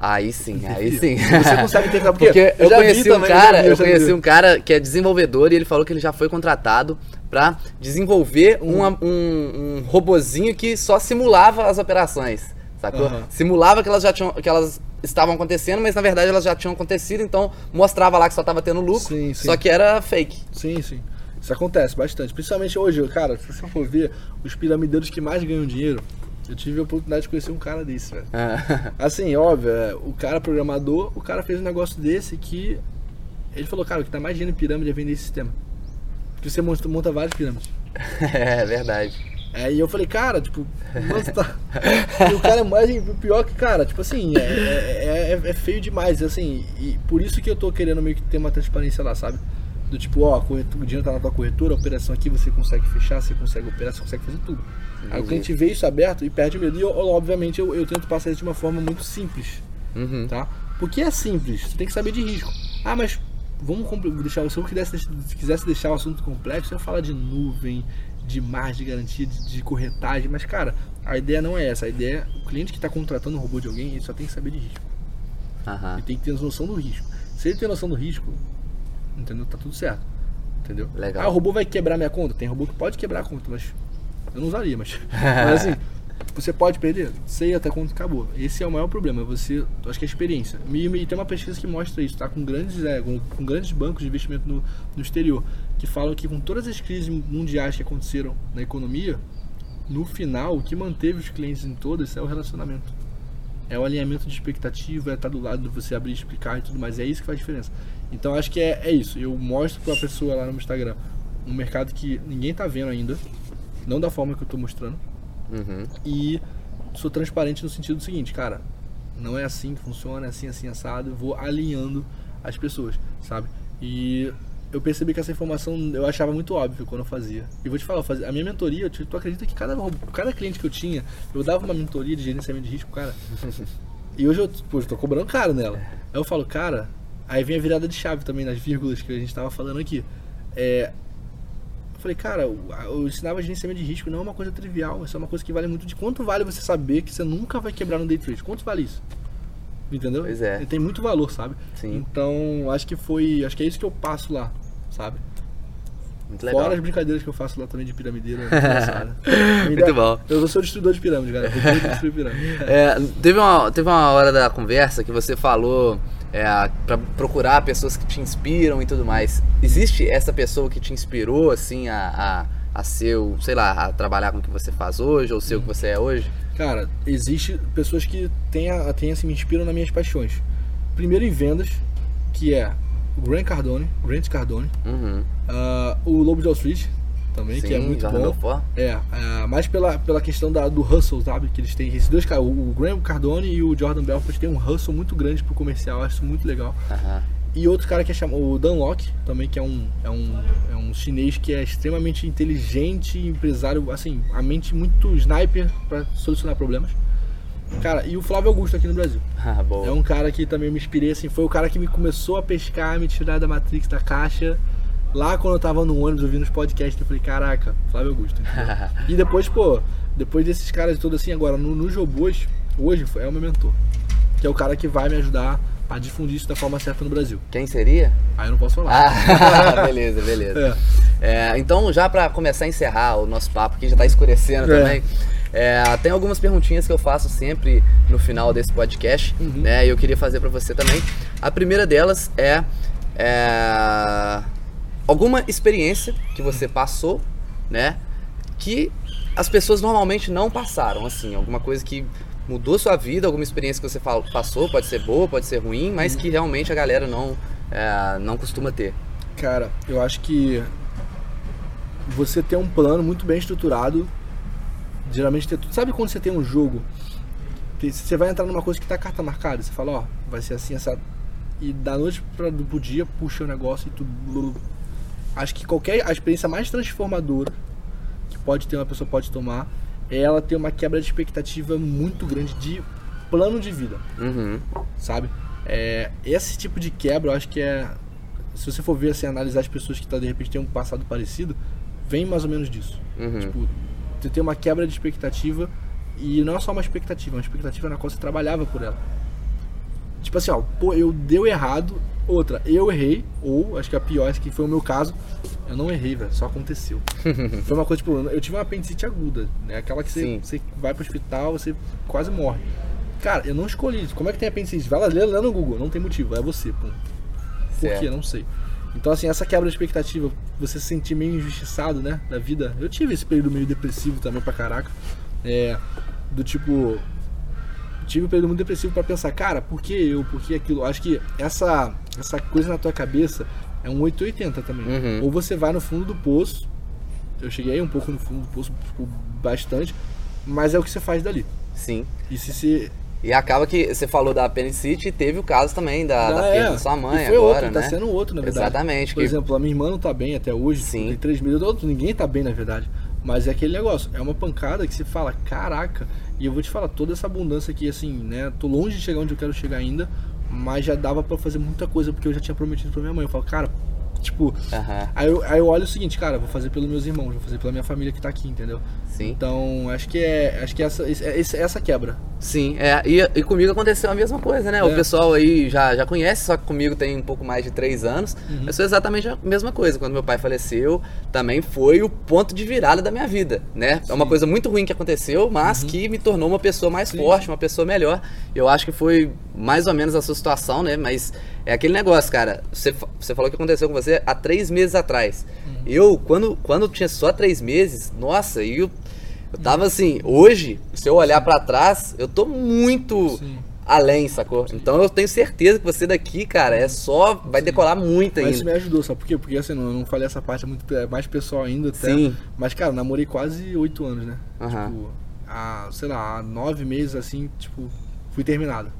Aí sim, aí sim. Você consegue interferir porque, porque eu conheci um também, cara, eu conheci um cara que é desenvolvedor e ele falou que ele já foi contratado para desenvolver hum. um, um, um robozinho que só simulava as operações, sacou? Uhum. Simulava que elas já tinham, que elas estavam acontecendo, mas na verdade elas já tinham acontecido, então mostrava lá que só estava tendo lucro, sim, sim. só que era fake. Sim, sim. Isso acontece bastante. Principalmente hoje, cara, se você for ver, os piramideiros que mais ganham dinheiro, eu tive a oportunidade de conhecer um cara desse, velho. Ah. assim, óbvio, é, o cara programador, o cara fez um negócio desse que. Ele falou, cara, o que tá mais dinheiro em pirâmide é vender esse sistema. Porque você monta, monta várias pirâmides. é verdade. É, e eu falei, cara, tipo, nossa, tá. o cara é mais. O pior que, cara, tipo assim, é, é, é, é feio demais, assim. E por isso que eu tô querendo meio que ter uma transparência lá, sabe? Do tipo, ó, o dinheiro tá na tua corretora, a operação aqui você consegue fechar, você consegue operar, você consegue fazer tudo. Uhum. Aí o cliente vê isso aberto e perde medo. E eu, obviamente eu, eu tento passar isso de uma forma muito simples. Uhum. Tá? Porque é simples, você tem que saber de risco. Ah, mas vamos deixar. Se eu quisesse, se quisesse deixar o assunto complexo, eu ia falar de nuvem, de margem de garantia, de, de, corretagem, mas cara, a ideia não é essa. A ideia é o cliente que está contratando um robô de alguém, ele só tem que saber de risco. Uhum. Ele tem que ter noção do risco. Se ele tem noção do risco, Entendeu? Tá tudo certo. Entendeu? Legal. Ah, o robô vai quebrar minha conta? Tem robô que pode quebrar a conta, mas eu não usaria, mas. mas assim, você pode perder? Sei até quando acabou. Esse é o maior problema. Você, acho que é a experiência. E, e tem uma pesquisa que mostra isso, tá? Com grandes, é, com, com, grandes bancos de investimento no, no exterior, que falam que com todas as crises mundiais que aconteceram na economia, no final, o que manteve os clientes em todas é o relacionamento. É o alinhamento de expectativa, é estar do lado de você abrir, explicar e tudo mais. É isso que faz diferença. Então acho que é, é isso. Eu mostro para a pessoa lá no Instagram um mercado que ninguém está vendo ainda, não da forma que eu estou mostrando. Uhum. E sou transparente no sentido seguinte, cara, não é assim que funciona, é assim, assim, assado. Eu vou alinhando as pessoas, sabe? E eu percebi que essa informação eu achava muito óbvio quando eu fazia. E vou te falar, a minha mentoria, tu acredita que cada, cada cliente que eu tinha, eu dava uma mentoria de gerenciamento de risco, cara. e hoje eu, pô, eu tô cobrando caro nela. Aí eu falo, cara, Aí vem a virada de chave também nas vírgulas que a gente estava falando aqui. É, eu falei, cara, eu ensinava gerenciamento de risco não é uma coisa trivial, isso é uma coisa que vale muito. De quanto vale você saber que você nunca vai quebrar no day trade? Quanto vale isso? Entendeu? Pois é. Tem muito valor, sabe? Sim. Então, acho que foi. Acho que é isso que eu passo lá, sabe? Muito legal. Fora as brincadeiras que eu faço lá também de piramideira. Né? muito bom. Eu sou destruidor de pirâmide, cara. Eu pirâmide. É, teve, uma, teve uma hora da conversa que você falou é, para procurar pessoas que te inspiram e tudo mais. Existe essa pessoa que te inspirou, assim, a, a a ser, o, sei lá, a trabalhar com o que você faz hoje, ou ser o que você é hoje? Cara, existe pessoas que têm, a, têm assim, me inspiram nas minhas paixões. Primeiro em vendas, que é Grant Cardone, Grant Cardone, Uhum. ah, o Lobo de Wall Street, também, que é Sim, muito bom. É, ah, mais pela, pela questão da, do hustle, sabe? Que eles têm esses dois caras, o o Graham Cardone e o Jordan Belfort têm um hustle muito grande pro comercial, acho muito legal. Aham. E outro cara que é chamado o Dan Locke, também que é um, é um, é um chinês que é extremamente inteligente, empresário, assim, a mente muito sniper para solucionar problemas. Cara, e o Flávio Augusto aqui no Brasil. Ah, boa. É um cara que também me inspirei, assim, foi o cara que me começou a pescar, me tirar da Matrix, da caixa. Lá quando eu tava no ônibus ouvindo os podcasts, eu falei, caraca, Flávio Augusto. e depois, pô, depois desses caras todos assim, agora no, no Jobos, hoje é o meu mentor. Que é o cara que vai me ajudar a difundir isso da forma certa no Brasil. Quem seria? Aí eu não posso falar. Ah, beleza, beleza. É, então, já pra começar a encerrar o nosso papo aqui, já tá escurecendo É. também. É, tem algumas perguntinhas que eu faço sempre no final desse podcast, Uhum. né? E eu queria fazer pra você também. A primeira delas é, é, alguma experiência que você passou, né? Que as pessoas normalmente não passaram, assim, alguma coisa que mudou sua vida, alguma experiência que você passou, pode ser boa, pode ser ruim, Uhum. mas que realmente a galera não, é, não costuma ter. Cara, eu acho que você ter um plano muito bem estruturado, geralmente tudo. Sabe quando você tem um jogo, você vai entrar numa coisa que tá carta marcada, você fala, ó, vai ser assim, essa. E da noite pra, pro dia puxa o negócio e tudo. Acho que qualquer. A experiência mais transformadora que pode ter, uma pessoa pode tomar, é ela ter uma quebra de expectativa muito grande de plano de vida Uhum. sabe? É, esse tipo de quebra, eu acho que é. Se você for ver, assim, analisar as pessoas que tá, de repente têm um passado parecido, vem mais ou menos disso. Uhum. Tipo, você tem uma quebra de expectativa e não é só uma expectativa, é uma expectativa na qual você trabalhava por ela. Tipo assim, ó, pô, eu deu errado, outra, eu errei, ou acho que a pior, acho que foi o meu caso, eu não errei, velho, só aconteceu. foi uma coisa, tipo, eu tive uma apendicite aguda, né? Aquela que você, Sim. você vai pro hospital, você quase morre. Cara, eu não escolhi isso. Como é que tem apendicite? Vai lá, lê, lê no Google, não tem motivo, é você, pô. Por quê? Não sei. Então, assim, essa quebra de expectativa, você se sentir meio injustiçado, né, da vida. Eu tive esse período meio depressivo também pra caraca. É, do tipo. Tive um período muito depressivo pra pensar, cara, por que eu, por que aquilo? Acho que essa, essa coisa na tua cabeça é um 880 também. Uhum. Ou você vai no fundo do poço. Eu cheguei um pouco no fundo do poço, tipo, bastante. Mas é o que você faz dali. Sim. E se se. E acaba que você falou da apendicite e teve o caso também da, da Ah, perda é. da sua mãe E foi agora, outro, né? tá sendo outro, na verdade. Exatamente. Por que- exemplo, a minha irmã não tá bem até hoje, Sim. tem três meses, outro, ninguém tá bem na verdade. Mas é aquele negócio, é uma pancada que você fala, caraca, e eu vou te falar, toda essa abundância aqui, assim, né? Tô longe de chegar onde eu quero chegar ainda, mas já dava pra fazer muita coisa, porque eu já tinha prometido pra minha mãe. Eu falo, cara, tipo. Aí eu, aí eu olho o seguinte, cara, vou fazer pelos meus irmãos, vou fazer pela minha família que tá aqui, entendeu? Sim. Então, acho que é. Acho que essa, esse- esse- essa quebra. Sim, é, e, e comigo aconteceu a mesma coisa, né? O É. pessoal aí já, já conhece, só que comigo tem um pouco mais de três anos. Uhum. Eu sou exatamente a mesma coisa. Quando meu pai faleceu, também foi o ponto de virada da minha vida, né? É uma coisa muito ruim que aconteceu, mas que me tornou uma pessoa mais Uhum. Sim. forte, uma pessoa melhor. Eu acho que foi mais ou menos a sua situação, né? Mas é aquele negócio, cara. Você, você falou que aconteceu com você há três meses atrás. Uhum. Eu, quando, quando tinha só três meses, nossa, e eu, eu tava assim, hoje, se eu olhar pra trás, eu tô muito Sim. além, sacou? Então eu tenho certeza que você daqui, cara, é só. vai decolar muito Mas isso ainda. me ajudou, sabe por quê? Porque assim, não, eu não falei essa parte, muito é mais pessoal ainda até. Sim. Mas, cara, namorei quase oito anos, né? Aham. Tipo, há, sei lá, há nove meses assim, tipo, fui terminado.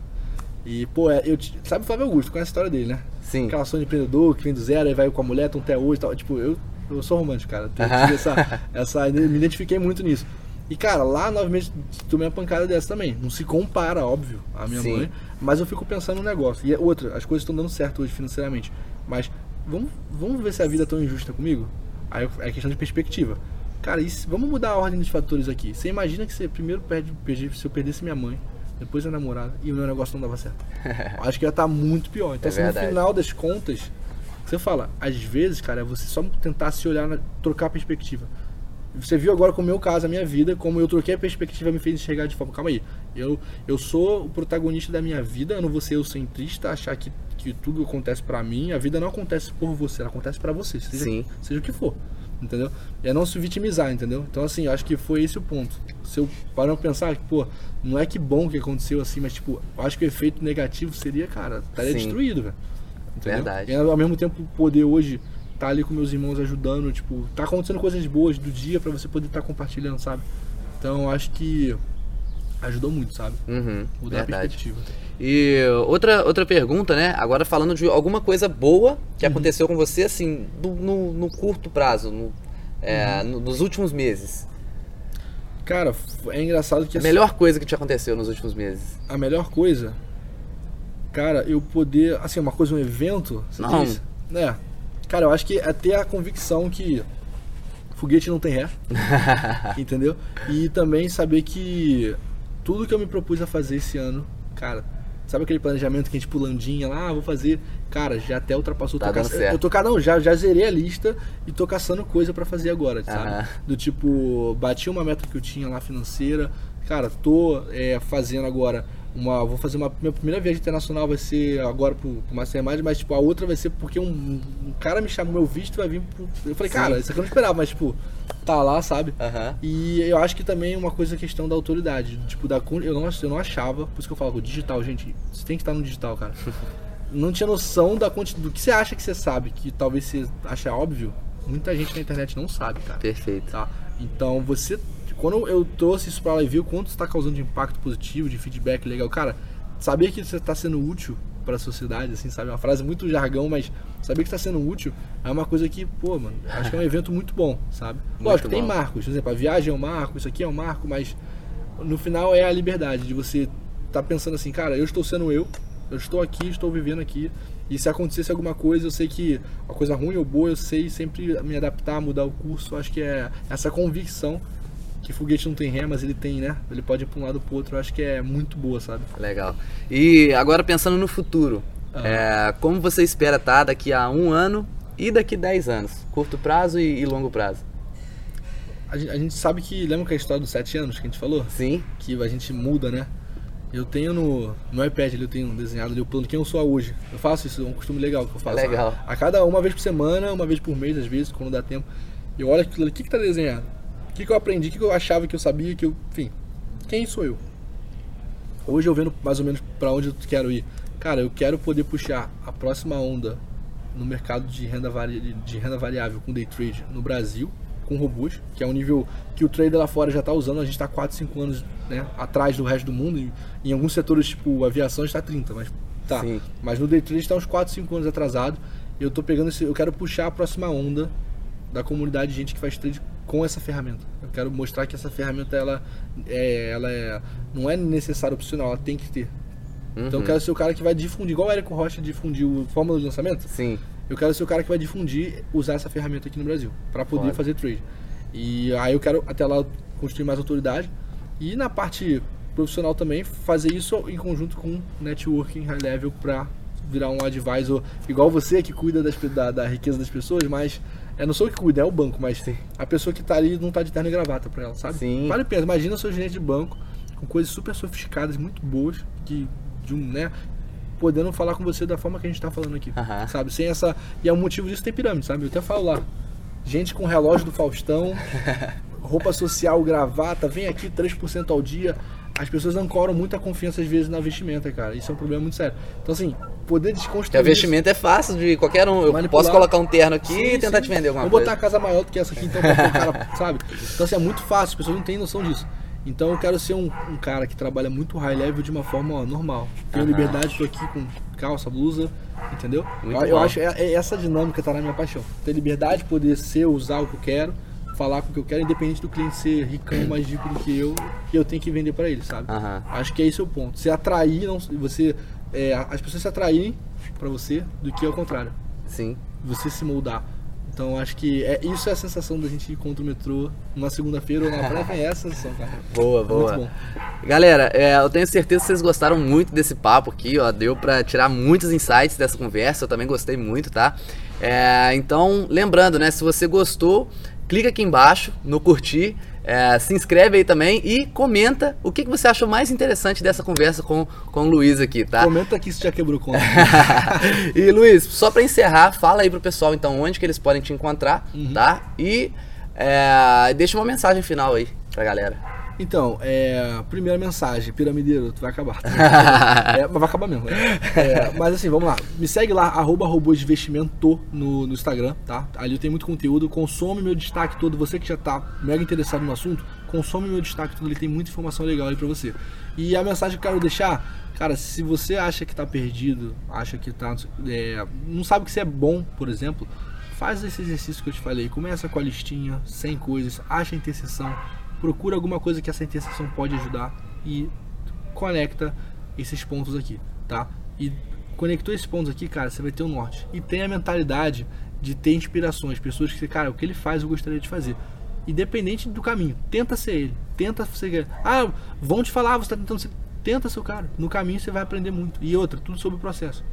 E, pô, é, eu. Sabe o Flávio Augusto, conhece a história dele, né? Sim. Aquela ação de empreendedor que vem do zero, aí vai com a mulher, tão até hoje e tal. Tipo, eu, eu sou romântico, cara. Eu Aham. tive essa, essa, me identifiquei muito nisso. E, cara, lá nove meses tomei uma pancada dessa também. Não se compara, óbvio, a minha Sim. mãe. Mas eu fico pensando no negócio. E outra, as coisas estão dando certo hoje financeiramente. Mas vamos, vamos ver se a vida é tão injusta comigo? Aí é questão de perspectiva. Cara, e se- vamos mudar a ordem dos fatores aqui. Você imagina que você primeiro perde, se eu perdesse minha mãe, depois a namorada, e o meu negócio não dava certo. Acho que ia estar muito pior. Então, É assim, no final das contas, você fala, às vezes, cara, é você só tentar se olhar, na, trocar a perspectiva. Você viu agora com o meu caso, a minha vida, como eu troquei a perspectiva me fez enxergar de forma. Calma aí. Eu, eu sou o protagonista da minha vida, eu não vou ser o centrista, achar que, que tudo acontece pra mim. A vida não acontece por você, ela acontece pra você, seja, Sim. seja o que for. Entendeu? É não se vitimizar, entendeu? Então, assim, eu acho que foi esse o ponto. Se eu parar pra pensar, pô, não é que bom que aconteceu assim, mas, tipo, eu acho que o efeito negativo seria, cara, estaria Sim. destruído, velho. Entendeu? Verdade. E ao mesmo tempo poder hoje estar ali com meus irmãos ajudando, tipo, tá acontecendo coisas boas do dia pra você poder estar compartilhando, sabe? Então, eu acho que ajudou muito, sabe? Uhum, Mudar a perspectiva. E outra, outra pergunta, né? Agora falando de alguma coisa boa Uhum. que aconteceu com você, assim, do- no, no curto prazo, no- é, Uhum. no- nos últimos meses. Cara, é engraçado que A assim, melhor coisa que te aconteceu nos últimos meses. a melhor coisa, cara, eu poder, assim, uma coisa, um evento, Não. diz? É. Cara, eu acho que é ter a convicção que foguete não tem ré, entendeu? E também saber que tudo que eu me propus a fazer esse ano, cara, sabe aquele planejamento que a gente pulandinha lá, ah, vou fazer, cara, já até ultrapassou, Tá tô eu tô, cara, não, já, já zerei a lista e tô caçando coisa pra fazer agora, sabe? Do tipo, bati uma meta que eu tinha lá financeira. Cara, tô é, fazendo agora uma. Vou fazer uma. Minha primeira viagem internacional vai ser agora pro, pro Mastermind, mas tipo, a outra vai ser porque um, um cara me chamou meu visto vai vir pro. Eu falei, Sim. cara, isso aqui eu não esperava, mas tipo, tá lá, sabe? Aham. E eu acho que também é uma coisa questão da autoridade. Tipo, da, eu, não, eu não achava, por isso que eu falo, o digital, gente, você tem que estar no digital, cara. não tinha noção da do que você acha que você sabe, que talvez você ache óbvio. Muita gente na internet não sabe, cara. Perfeito. Tá? Então você. Quando eu trouxe isso pra lá e vi o quanto está causando de impacto positivo, de feedback legal, cara, saber que você está sendo útil para a sociedade, assim, sabe? Uma frase muito jargão, mas saber que está sendo útil é uma coisa que, pô, mano, acho que é um evento muito bom, sabe? Muito Lógico, tem bom. marcos, por exemplo, a viagem é um marco, isso aqui é um marco, mas no final é a liberdade de você tá pensando assim, cara, eu estou sendo eu, eu estou aqui, estou vivendo aqui. E se acontecesse alguma coisa, eu sei que uma coisa ruim ou boa, eu sei sempre me adaptar, mudar o curso. Acho que é essa convicção que foguete não tem ré, mas ele tem, né? Ele pode ir para um lado pro outro. Eu acho que é muito boa, sabe? Legal. E agora pensando no futuro, Ah. é, como você espera estar daqui a um ano e daqui a 10 anos? Curto prazo e, e longo prazo? A gente, a gente sabe que lembra que a história dos sete anos que a gente falou, Sim? que a gente muda, né? Eu tenho no, no iPad, ali, eu tenho desenhado ali o plano de quem eu sou hoje. Eu faço isso, é um costume legal que eu faço. Legal. A, a cada uma vez por semana, uma vez por mês, às vezes, quando dá tempo. Eu olho aquilo ali, o que, que tá desenhado? O que, que eu aprendi? O que, que eu achava que eu sabia? que eu, Enfim, quem sou eu? Hoje eu vendo mais ou menos para onde eu quero ir. Cara, eu quero poder puxar a próxima onda no mercado de renda, vari... de renda variável com day trade no Brasil, com robôs, que é um nível que o trader lá fora já está usando. A gente está 4, 5 anos né, atrás do resto do mundo. E, em alguns setores, tipo aviação, está 30, mas tá. Sim. Mas no day trade está uns 4, 5 anos atrasado. Eu tô pegando esse, eu quero puxar a próxima onda da comunidade de gente que faz trade com essa ferramenta. Eu quero mostrar que essa ferramenta ela é, ela é, não é necessária opcional, ela tem que ter. Então eu Uhum. quero ser o cara que vai difundir, igual o Érico Rocha difundiu o Fórmula de Lançamento. Sim. Eu quero ser o cara que vai difundir, usar essa ferramenta aqui no Brasil, para poder Foda. fazer trade. E aí eu quero até lá construir mais autoridade e na parte profissional também fazer isso em conjunto com networking high level para virar um advisor igual você que cuida das, da, da riqueza das pessoas, mas é não sou eu que cuida, é o banco, mas Sim. a pessoa que tá ali não tá de terno e gravata para ela, sabe? Sim. Vale a pena. Imagina o seu gerente de banco com coisas super sofisticadas, muito boas, que de um, né, podendo falar com você da forma que a gente tá falando aqui Aham. sabe? Sem essa. E é o motivo disso ter pirâmide, sabe? Eu até falo lá. Gente com relógio do Faustão, roupa social, gravata, vem aqui 3% ao dia. As pessoas não cobram muita confiança às vezes na vestimenta, cara. Isso é um problema muito sério. Então, assim, poder desconstruir. o investimento é fácil de qualquer um. Eu Manipular. posso colocar um terno aqui Sim, e tentar sim. te vender alguma Vou coisa. botar a casa maior do que essa aqui, então, pra cara, sabe? Então, assim, é muito fácil, as pessoas não têm noção disso. Então, eu quero ser um, um cara que trabalha muito high level de uma forma ó, normal. Tenho liberdade, tô aqui com calça, blusa, entendeu? Muito eu, eu acho é, é essa dinâmica tá na minha paixão. Ter liberdade, poder ser, usar o que eu quero, falar com o que eu quero, independente do cliente ser ricão, mais rico do que eu, eu tenho que vender pra ele, sabe? Aham. Acho que é esse o ponto. Você atrair, não, você, é, as pessoas se atraírem pra você do que ao contrário Sim. você se moldar. Então acho que é, isso é a sensação da gente ir contra o metrô numa segunda-feira ou na praia, é essa a sensação, cara. Boa, boa. Muito bom. Galera, é, eu tenho certeza que vocês gostaram muito desse papo aqui, ó. Deu pra tirar muitos insights dessa conversa, eu também gostei muito, tá? É, então, lembrando, né, se você gostou, clica aqui embaixo no curtir. É, se inscreve aí também e comenta o que, que você achou mais interessante dessa conversa com, com o Luiz aqui, tá? Comenta aqui se já quebrou conta. e Luiz, só para encerrar, fala aí pro pessoal então onde que eles podem te encontrar, Uhum. tá? E é, deixa uma mensagem final aí pra galera. Então, é, primeira mensagem, piramideiro, tu vai acabar. É, mas vai acabar mesmo. né? É, mas assim, vamos lá. Me segue lá, arroba no, no Instagram, tá? Ali eu tenho muito conteúdo. Consome meu destaque todo. Você que já tá mega interessado no assunto, consome meu destaque todo. Ele tem muita informação legal aí pra você. E a mensagem que eu quero deixar, cara, se você acha que tá perdido, acha que tá. é, não sabe que você é bom, por exemplo, faz esse exercício que eu te falei. Começa com a listinha, 100 coisas, acha a interseção, procura alguma coisa que essa interseção pode ajudar e conecta esses pontos aqui, tá? E conectou esses pontos aqui, cara, você vai ter o norte. E tem a mentalidade de ter inspirações, pessoas que, cara, o que ele faz eu gostaria de fazer. Independente do caminho, tenta ser ele, tenta ser. Ah, vão te falar, você tá tentando ser. Tenta ser o cara. No caminho você vai aprender muito. E outra, tudo sobre o processo.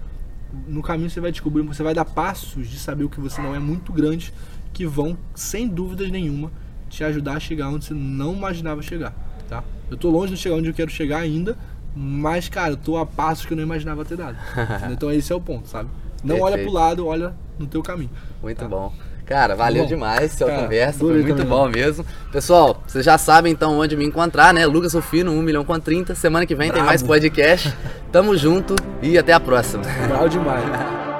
No caminho você vai descobrir, você vai dar passos de saber o que você não é muito grandes que vão, sem dúvidas nenhuma, te ajudar a chegar onde você não imaginava chegar, tá? Eu tô longe de chegar onde eu quero chegar ainda, mas, cara, eu tô a passos que eu não imaginava ter dado. então esse é o ponto, sabe? Não olha pro lado, olha no teu caminho. Muito Tá. bom. Cara, valeu Bom, demais cara, conversa, foi muito também, bom mesmo. Pessoal, vocês já sabem então onde me encontrar, né? Lucas Rufino, 1 milhão com 30. Semana que vem tem Brabo. mais podcast. Tamo junto e até a próxima. Legal demais.